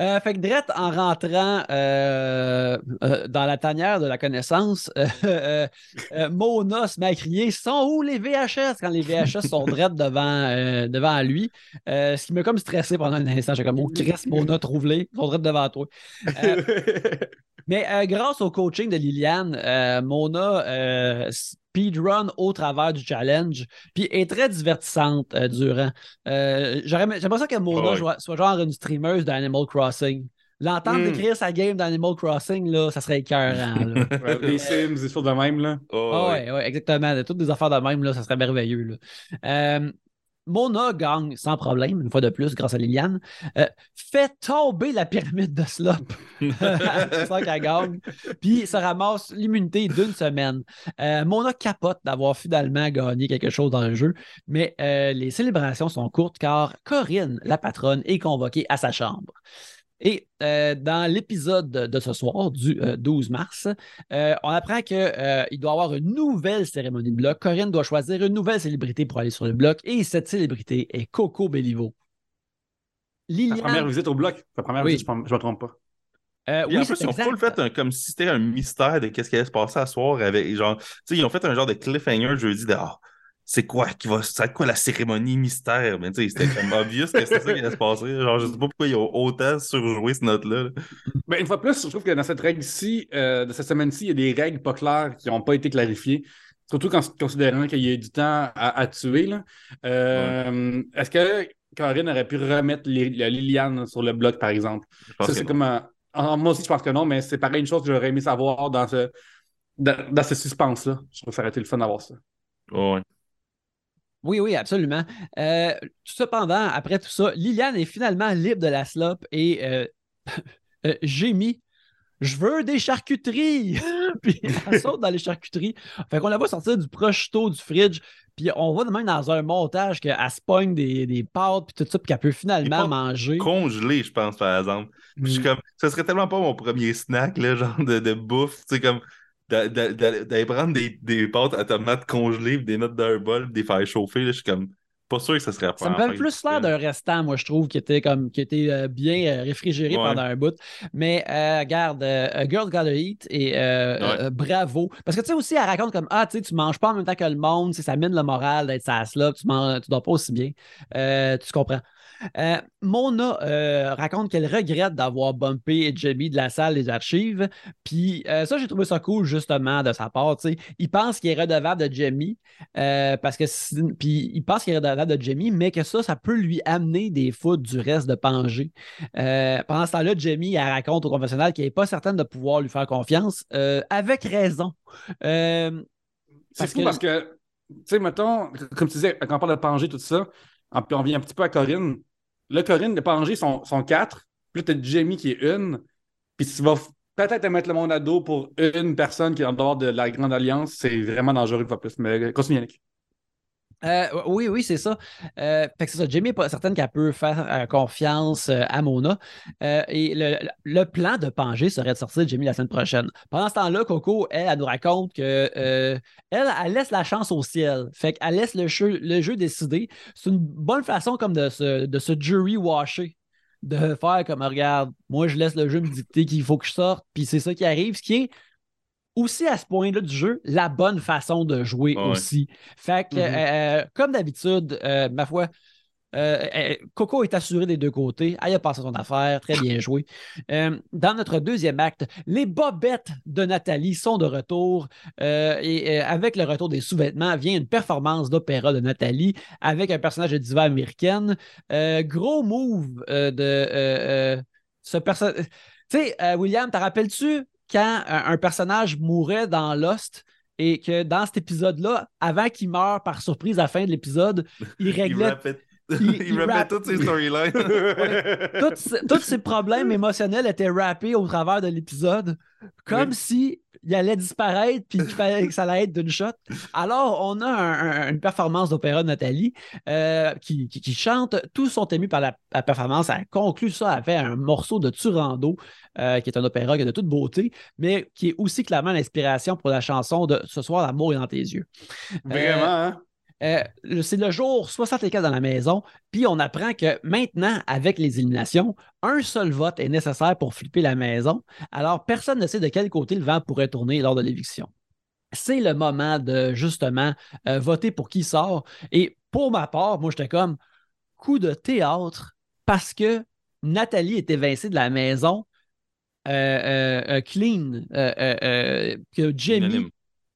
Euh, fait que Drette, en rentrant euh, euh, dans la tanière de la connaissance, Mona se met à crier Sont où les VHS quand les VHS sont Drette devant, devant lui Ce qui m'a comme stressé pendant un instant. J'ai comme Oh, Chris, Mona, trouve-les, ils sont Drette devant toi. mais grâce au coaching de Liliane, Mona speedrun au travers du challenge, puis est très divertissante euh, durant. Euh, J'aimerais ça que Mona soit, genre une streameuse d'Animal Crossing. L'entendre mm. décrire sa game d'Animal Crossing, là, ça serait écœurant. les Sims, des choses de même. Là. Oh, ouais, ouais, exactement. Toutes des affaires de même, là, ça serait merveilleux. Là. Euh, Mona gagne sans problème, une fois de plus, grâce à Liliane. Euh, fait tomber la pyramide de Slop. C'est ça qu'elle gagne. Puis ça ramasse l'immunité d'une semaine. Euh, Mona capote d'avoir finalement gagné quelque chose dans le jeu, mais euh, les célébrations sont courtes car Corinne, la patronne, est convoquée à sa chambre. Et euh, dans l'épisode de ce soir, du 12 euh, mars, euh, on apprend qu'il doit y avoir une nouvelle cérémonie de bloc. Corinne doit choisir une nouvelle célébrité pour aller sur le bloc et cette célébrité est Coco Bellivo. Liliane... Sa première visite au bloc. Sa première visite, je ne me trompe pas. oui, en plus, ils ont full fait comme si c'était un mystère de qu'est-ce qui allait se passer à soir avec genre, ils ont fait un genre de cliffhanger jeudi de ah, c'est quoi qui va c'est quoi la cérémonie mystère? Mais tu sais c'était comme obvious que c'était ça qui allait se passer genre je sais pas pourquoi ils ont autant surjoué ce note là. Mais ben, une fois plus je trouve que dans cette règle ci euh, de cette semaine-ci il y a des règles pas claires qui n'ont pas été clarifiées. Surtout quand considérant qu'il y a du temps à, tuer là. Euh, est-ce que Corinne aurait pu remettre Liliane sur le bloc par exemple? Ça c'est comme moi aussi je pense que non mais c'est pareil une chose que j'aurais aimé savoir dans ce dans, ce suspense là je trouve que ça aurait été le fun d'avoir ça. Ouais oui, oui, absolument. Euh, cependant, après tout ça, Liliane est finalement libre de la slop et euh, euh, j'ai mis je veux des charcuteries! puis elle saute dans les charcuteries. Fait qu'on la voit sortir du prosciutto du fridge. Puis on voit même dans un montage qu'elle se pogne des, des pâtes puis tout ça, puis qu'elle peut finalement manger. Congelé, je pense, par exemple. Je suis mm. comme, ce serait tellement pas mon premier snack, là, genre de, de bouffe. Tu sais, comme d'aller prendre des, des, pâtes à tomates congelées, des notes d'un bol, des faire chauffer, je suis comme pas sûr que ça serait Ça me fait plus l'air d'un restant, moi, je trouve, qui était comme qui était euh, bien euh, réfrigéré pendant un bout. Mais euh, regarde, A Girl Gotta Eat et bravo. Parce que tu sais aussi, elle raconte comme Ah, tu sais, tu manges pas en même temps que le monde, ça mine le moral d'être ça là, tu, manges, tu dors pas aussi bien. tu comprends. Euh, Mona euh, raconte qu'elle regrette d'avoir bumpé Jamie de la salle des archives. Puis euh, ça, j'ai trouvé ça cool justement de sa part. Il pense qu'il est redevable de Jamie parce que puis il pense qu'il est redevable de Jamie, mais que ça, ça peut lui amener des foot du reste de Pangé. pendant ce temps-là, Jamie elle raconte au confessionnal qu'elle n'est pas certaine de pouvoir lui faire confiance, avec raison. c'est fou parce que, tu sais, mettons, comme tu disais, quand on parle de Pangé, tout ça, puis on vient un petit peu à Corinne. Là, Corinne, les Pangé sont, sont quatre. Puis là, tu as Jamie qui est une. Puis tu vas peut-être mettre le monde à dos pour une personne qui est en dehors de la Grande Alliance. C'est vraiment dangereux fois plus. Mais continue, Yannick. Euh, oui, oui, c'est ça. Euh, fait que c'est ça. Jamie n'est pas certaine qu'elle peut faire euh, confiance à Mona. et le, plan de Pangé serait de sortir Jamie la semaine prochaine. Pendant ce temps-là, Coco, elle, elle nous raconte que elle, elle laisse la chance au ciel. Fait qu'elle laisse le jeu, le jeu décider. C'est une bonne façon comme de se, de se jury washer. De faire comme regarde, moi je laisse le jeu me dicter qu'il faut que je sorte, puis c'est ça qui arrive, ce qui est aussi à ce point-là du jeu, la bonne façon de jouer aussi. Fait que, mm-hmm. euh, comme d'habitude, euh, ma foi, euh, Coco est assuré des deux côtés. Elle a passé son affaire. Très bien joué. dans notre deuxième acte, les bobettes de Nathalie sont de retour. et avec le retour des sous-vêtements vient une performance d'opéra de Nathalie avec un personnage de diva américaine. gros move de ce personnage. Tu sais, William, te rappelles-tu? Quand un, personnage mourait dans Lost et que dans cet épisode-là, avant qu'il meure par surprise à la fin de l'épisode, il réglait. il, il, toutes ses storylines. tous ses problèmes émotionnels étaient rappés au travers de l'épisode, comme si il allait disparaître puis que ça allait être d'une shot. Alors, on a une performance d'opéra de Nathalie euh, qui, chante. Tous sont émus par la, performance. Elle conclut ça avec un morceau de Turando, euh, qui est un opéra qui est de toute beauté, mais qui est aussi clairement l'inspiration pour la chanson de Ce soir, l'amour est dans tes yeux. Vraiment, hein? Euh, c'est le jour 64 dans la maison, puis on apprend que maintenant, avec les éliminations, un seul vote est nécessaire pour flipper la maison. Alors, personne ne sait de quel côté le vent pourrait tourner lors de l'éviction. C'est le moment de justement euh, voter pour qui sort. Et pour ma part, moi, j'étais comme coup de théâtre parce que Nathalie est évincée de la maison euh, clean, que Jamie,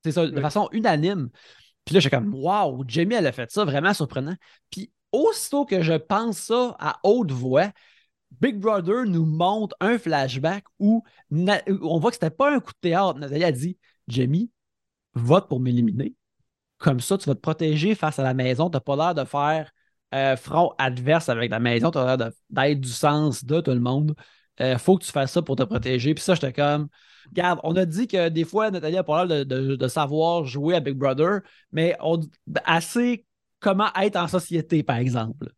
c'est ça, de façon unanime. Puis là, j'ai comme, waouh, Jamie, elle a fait ça, vraiment surprenant. Puis aussitôt que je pense ça à haute voix, Big Brother nous montre un flashback où on voit que c'était pas un coup de théâtre. Nathalie a dit Jamie, vote pour m'éliminer. Comme ça, tu vas te protéger face à la maison. Tu n'as pas l'air de faire euh, front adverse avec la maison. Tu as l'air d'être du sens de tout le monde. Il euh, faut que tu fasses ça pour te protéger. Puis ça, j'étais comme Regarde, on a dit que des fois, Nathalie a pas l'air de, savoir jouer à Big Brother, mais on assez comment être en société, par exemple.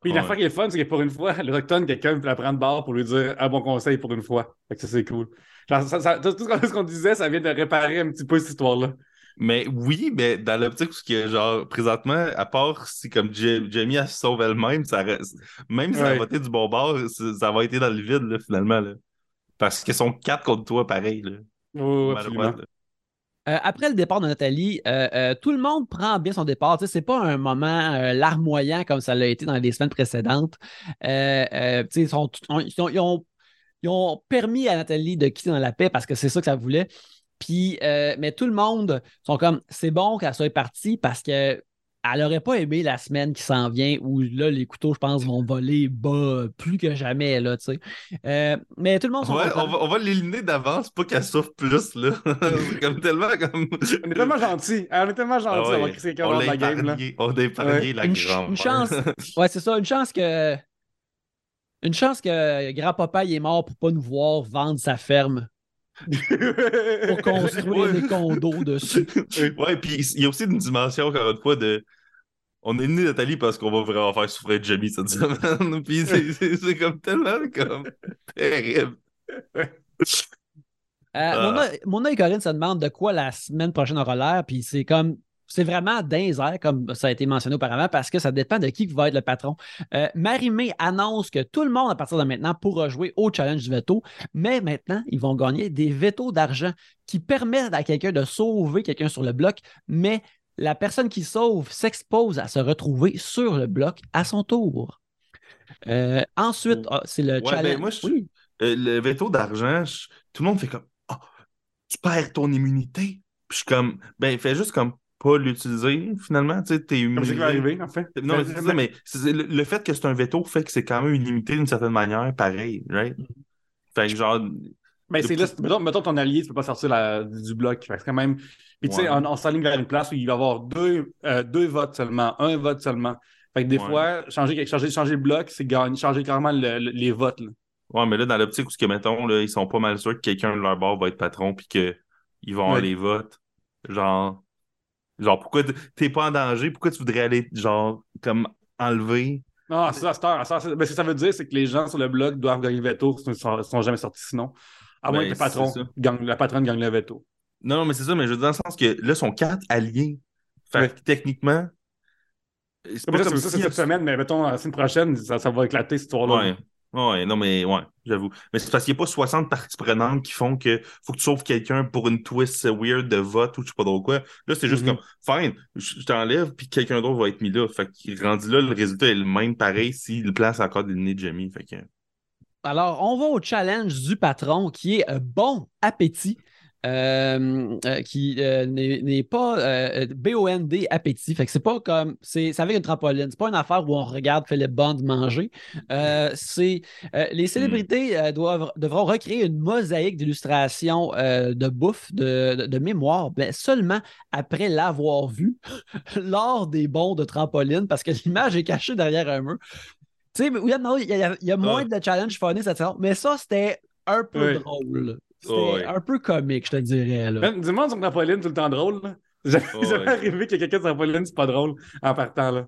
Puis la fois qui est fun, c'est que pour une fois, le Rockton, quelqu'un peut la prendre barre pour lui dire un bon conseil pour une fois. Fait que ça, c'est cool. tout ce qu'on disait, ça vient de réparer un petit peu cette histoire-là. Mais oui, mais dans l'optique où, que, genre, présentement, à part si comme Jamie a sauvé elle-même, ça reste... même si elle a voté du bon bord, ça va été dans le vide, là, finalement. Là. Parce qu'ils sont quatre contre toi, pareil. Là. Euh, après le départ de Nathalie, euh, euh, tout le monde prend bien son départ. C'est pas un moment larmoyant comme ça l'a été dans les semaines précédentes. ils, ont, permis à Nathalie de quitter dans la paix parce que c'est ça que ça voulait. Puis, mais tout le monde sont comme c'est bon qu'elle soit partie parce que elle n'aurait pas aimé la semaine qui s'en vient où là, les couteaux, je pense, vont voler bas plus que jamais. Là, euh, mais tout le monde ouais, on va, on va l'éliminer d'avance, pas qu'elle souffre plus. Là. c'est comme tellement comme. On est tellement gentil. On est tellement gentil ah ouais. on la game. Là. On a épargné la une, grande. Une chance. ouais, c'est ça. Une chance que. Une chance que grand-papa est mort pour pas nous voir vendre sa ferme pour construire des condos dessus. Ouais, puis il y a aussi une dimension, encore une fois, de. On est né Nathalie parce qu'on va vraiment faire souffrir Jamie cette semaine. puis c'est comme tellement comme terrible. Euh, mon, œil, Corinne se demande de quoi la semaine prochaine aura l'air, puis c'est comme c'est vraiment d'un comme ça a été mentionné auparavant, parce que ça dépend de qui va être le patron. Euh, Marimé annonce que tout le monde, à partir de maintenant, pourra jouer au challenge du veto, mais maintenant, ils vont gagner des veto d'argent qui permettent à quelqu'un de sauver quelqu'un sur le bloc, mais la personne qui sauve s'expose à se retrouver sur le bloc à son tour. ensuite, ah, c'est le ben, challenge. moi, le veto d'argent, tout le monde fait comme oh, tu perds ton immunité. Puis je suis comme ben fais juste comme pas l'utiliser finalement, tu sais, t'es immunisé. Comme arrivé, en fait? Non, c'est ça, mais le, fait que c'est un veto fait que c'est quand même limité d'une certaine manière, pareil, right? Fait que genre. Ben, c'est là, mettons, mettons, ton allié, tu peux pas sortir la, du bloc. Fait que quand même. Puis tu sais, on, s'aligne vers une place où il va y avoir deux, euh, deux votes seulement, un vote seulement. Fait que des fois, changer, changer, changer le bloc, c'est gagner, changer carrément les votes. Là. Ouais, mais là, dans l'optique où, ce que, mettons, là, ils sont pas mal sûrs que quelqu'un de leur bord va être patron puis qu'ils vont avoir les votes. Genre, genre, pourquoi t'es pas en danger? Pourquoi tu voudrais aller, genre, comme enlever? Non, ça, ça, ça, ce que ça veut dire, c'est que les gens sur le blog doivent gagner le veto, ils ne sont, jamais sortis sinon. À moins ben, que le patron gagne, la patronne gagne le veto. Non, mais c'est ça, mais je veux dire dans le sens que là, ils sont quatre alliés. Fait que techniquement. C'est pas ça, c'est cette semaine, mais mettons, la semaine prochaine, ça, ça va éclater cette histoire-là. Ouais. Ouais, non, mais ouais, j'avoue. Mais c'est parce qu'il n'y a pas 60 parties prenantes qui font que faut que tu sauves quelqu'un pour une twist weird de vote ou je sais pas trop quoi. Là, c'est juste mm-hmm. comme, fine, je t'enlève, puis quelqu'un d'autre va être mis là. Fait qu'il rendu là, le résultat est le même pareil si le plan c'est encore d'éliminer Jamie. Fait que. Alors, on va au challenge du patron qui est bon appétit. Euh, euh, qui euh, n'est pas BOND appétit. Fait que c'est pas comme. C'est avec une trampoline. C'est pas une affaire où on regarde Philippe Bond manger. c'est les célébrités hmm. doivent, devront recréer une mosaïque d'illustration de bouffe, de, mémoire, ben, seulement après l'avoir vu lors des bons de trampoline parce que l'image est cachée derrière un mur. Tu sais, il y, a, moins de challenge funny cette saison, mais ça, c'était un peu drôle. C'est un peu comique, je te dirais. Là. Dis-moi sur Napoléon tout le temps drôle. Là. Jamais, arrivé qu'il y ait quelqu'un sur Napoléon, c'est pas drôle en partant. là.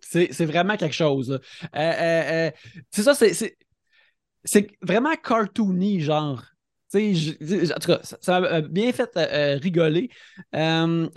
C'est vraiment quelque chose. Euh, euh, euh, c'est ça, c'est vraiment cartoony, genre en tout cas, ça m'a bien fait euh, euh, rigoler. Euh,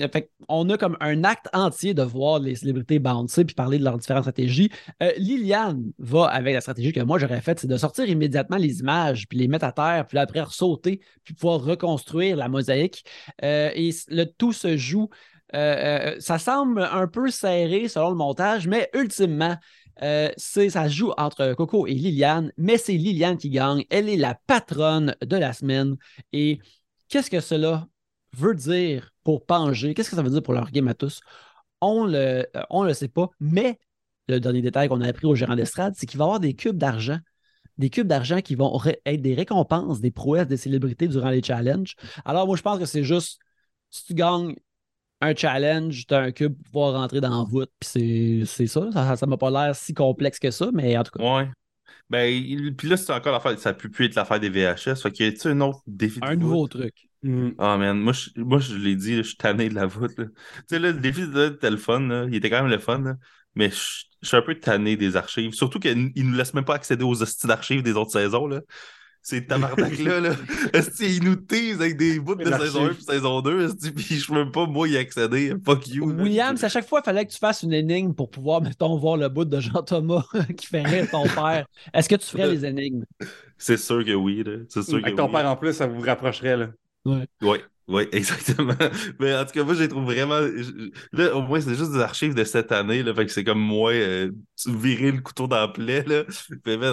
on a comme un acte entier de voir les célébrités bouncer puis parler de leurs différentes stratégies. Liliane va avec la stratégie que moi j'aurais faite, c'est de sortir immédiatement les images, puis les mettre à terre, puis après sauter, puis pouvoir reconstruire la mosaïque. et le tout se joue. ça semble un peu serré selon le montage, mais ultimement, euh, ça joue entre Coco et Liliane, mais c'est Liliane qui gagne. Elle est la patronne de la semaine. Et qu'est-ce que cela veut dire pour Pangé? Qu'est-ce que ça veut dire pour leur game à tous? On le, euh, on le sait pas, mais le dernier détail qu'on a appris au gérant d'estrade, c'est qu'il va y avoir des cubes d'argent. Des cubes d'argent qui vont être des récompenses, des prouesses des célébrités durant les challenges. Alors, moi, je pense que c'est juste si tu gagnes un challenge, tu as un cube pour pouvoir rentrer dans la voûte, puis c'est ça. Ça m'a pas l'air si complexe que ça, mais en tout cas. Ouais. Ben, puis là, c'est encore l'affaire, ça peut plus être l'affaire des VHS. Fait qu'il y a un autre défi de Un nouveau truc. Mm. Ah, man, moi, je, moi, je l'ai dit, je suis tanné de la voûte. Tu sais, là, le défi de téléphone, il était quand même le fun, mais je, suis un peu tanné des archives. Surtout qu'ils nous laissent même pas accéder aux hosties d'archives des autres saisons. Là. Ces tabarnak-là, là. Est-ce qu'ils nous teasent avec des bouts de saison 1 et saison 2? Puis je peux pas, moi, y accéder? Fuck you. William, c'est à chaque fois, il fallait que tu fasses une énigme pour pouvoir, mettons, voir le bout de Jean-Thomas qui ferait ton père. Est-ce que tu ferais les énigmes? C'est sûr que oui. C'est sûr avec ton père en plus, ça vous rapprocherait. Là. Ouais. ouais. Oui, exactement. Mais en tout cas, moi, j'ai trouvé vraiment. Là, au moins, c'est juste des archives de cette année. Là, fait que c'est comme moi, euh, virer le couteau dans la plaie. Là.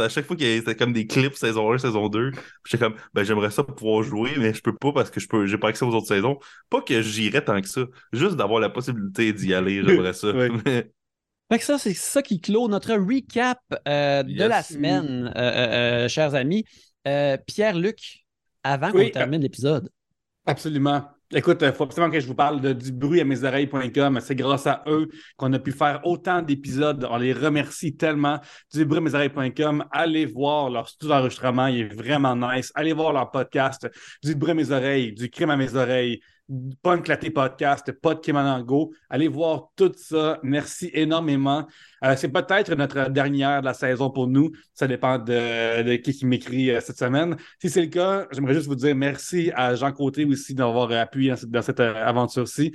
à chaque fois qu'il y avait comme des clips saison 1, saison 2, j'étais comme, ben, j'aimerais ça pouvoir jouer, mais je peux pas parce que je peux, j'ai pas accès aux autres saisons. Pas que j'irais tant que ça, juste d'avoir la possibilité d'y aller, j'aimerais ça. Fait que ça, c'est ça qui clôt notre recap euh, de la semaine, euh, chers amis. Pierre-Luc, avant qu'on termine l'épisode. Absolument. Écoute, il faut absolument que je vous parle de, du à mes oreilles.com. C'est grâce à eux qu'on a pu faire autant d'épisodes. On les remercie tellement. Du à mes oreilles.com. Allez voir leur studio d'enregistrement. Il est vraiment nice. Allez voir leur podcast. Du bruit à mes oreilles, du crime à mes oreilles. Pas Claté Podcast, de Kemanango. Allez voir tout ça. Merci énormément. Euh, c'est peut-être notre dernière de la saison pour nous. Ça dépend de, qui, m'écrit euh, cette semaine. Si c'est le cas, j'aimerais juste vous dire merci à Jean Côté aussi d'avoir appuyé dans cette, euh, aventure-ci.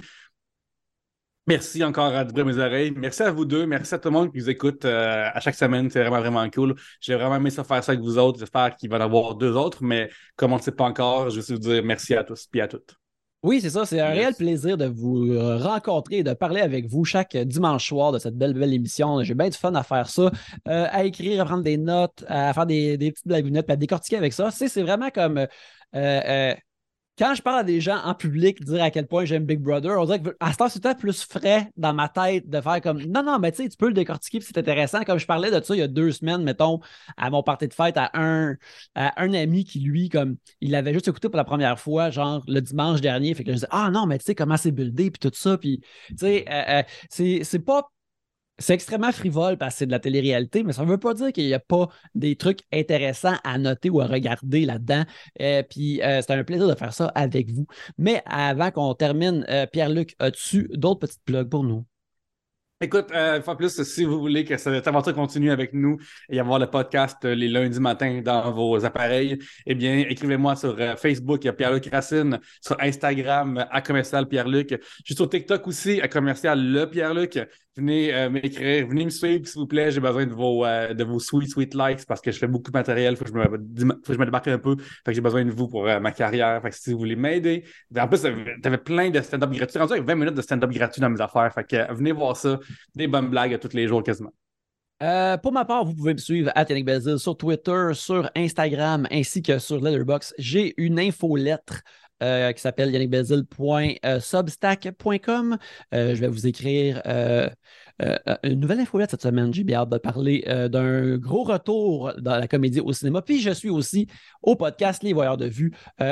Merci encore à Dubré mes oreilles. Merci à vous deux. Merci à tout le monde qui nous écoute à chaque semaine. C'est vraiment, vraiment cool. J'ai vraiment aimé ça faire ça avec vous autres. J'espère qu'il va y en avoir deux autres, mais comme on ne sait pas encore, je vais vous dire merci à tous et à toutes. Oui, c'est ça. C'est un réel plaisir de vous rencontrer et de parler avec vous chaque dimanche soir de cette belle, belle émission. J'ai bien du fun à faire ça, à écrire, à prendre des notes, à faire des, des petites blagounettes, à décortiquer avec ça. C'est vraiment comme quand je parle à des gens en public, dire à quel point j'aime Big Brother, on dirait que à ce temps, c'est plus frais dans ma tête de faire comme non, non, mais tu sais, tu peux le décortiquer, c'est intéressant. Comme je parlais de ça il y a deux semaines, mettons, à mon party de fête, à un, un ami qui, lui, comme il avait juste écouté pour la première fois, genre le dimanche dernier. Fait que je disais, ah non, mais tu sais, comment c'est buildé, puis tout ça. Puis, tu sais, euh, euh, c'est pas c'est extrêmement frivole parce que c'est de la télé-réalité, mais ça ne veut pas dire qu'il n'y a pas des trucs intéressants à noter ou à regarder là-dedans. Euh, puis euh, c'est un plaisir de faire ça avec vous. Mais avant qu'on termine, euh, Pierre-Luc, as-tu d'autres petites plugs pour nous? Écoute, euh, fois plus, si vous voulez que cette aventure continue avec nous et avoir le podcast euh, les lundis matins dans vos appareils, eh bien, écrivez-moi sur euh, Facebook, a Pierre-Luc Racine, sur Instagram, à commercial Pierre-Luc. Je suis sur TikTok aussi, à commercial le Pierre-Luc. Venez euh, m'écrire, venez me suivre, s'il vous plaît. J'ai besoin de vos, de vos sweet, sweet likes parce que je fais beaucoup de matériel. Faut, que je me, faut que je me démarque un peu. Fait que j'ai besoin de vous pour ma carrière. Fait que si vous voulez m'aider. En plus, tu avais plein de stand-up gratuits. Rendu avec 20 minutes de stand-up gratuit dans mes affaires. Fait que venez voir ça des bonnes blagues tous les jours quasiment. Euh, pour ma part, vous pouvez me suivre à Yannick Belzil sur Twitter, sur Instagram ainsi que sur Letterboxd. J'ai une infolettre euh, qui s'appelle yannickbelzil.substack.com. Euh, je vais vous écrire euh, euh, une nouvelle infolette cette semaine. J'ai bien hâte de parler euh, d'un gros retour dans la comédie au cinéma. Puis je suis aussi au podcast Les Voyeurs de Vue.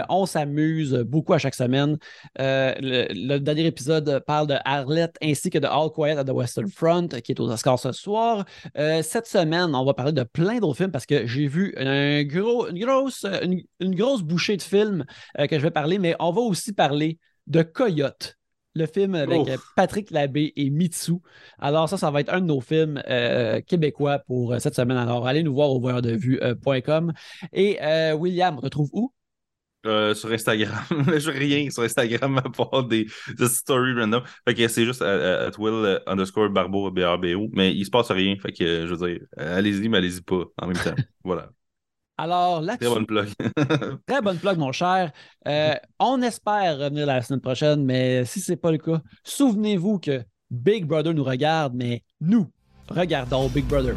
on s'amuse beaucoup à chaque semaine. Le, dernier épisode parle de Arlette ainsi que de All Quiet at the Western Front qui est aux Oscars ce soir. cette semaine, on va parler de plein d'autres films parce que j'ai vu une, grosse, une grosse bouchée de films que je vais parler, mais on va aussi parler de Coyote le film avec euh, Patrick Labbé et Mitsu. Alors ça, ça va être un de nos films euh, québécois pour euh, cette semaine. Alors allez nous voir au voyeurdevue.com. Et William, on retrouve où? sur Instagram. je rien sur Instagram à part des, stories random. Fait que c'est juste at, will underscore barbo B-A-B-O. Mais il se passe rien. Fait que je veux dire, allez-y, mais allez-y pas en même temps. voilà. Alors là Très bonne plug. très bonne plug, mon cher. Euh, on espère revenir la semaine prochaine, mais si ce n'est pas le cas, souvenez-vous que Big Brother nous regarde, mais nous regardons Big Brother.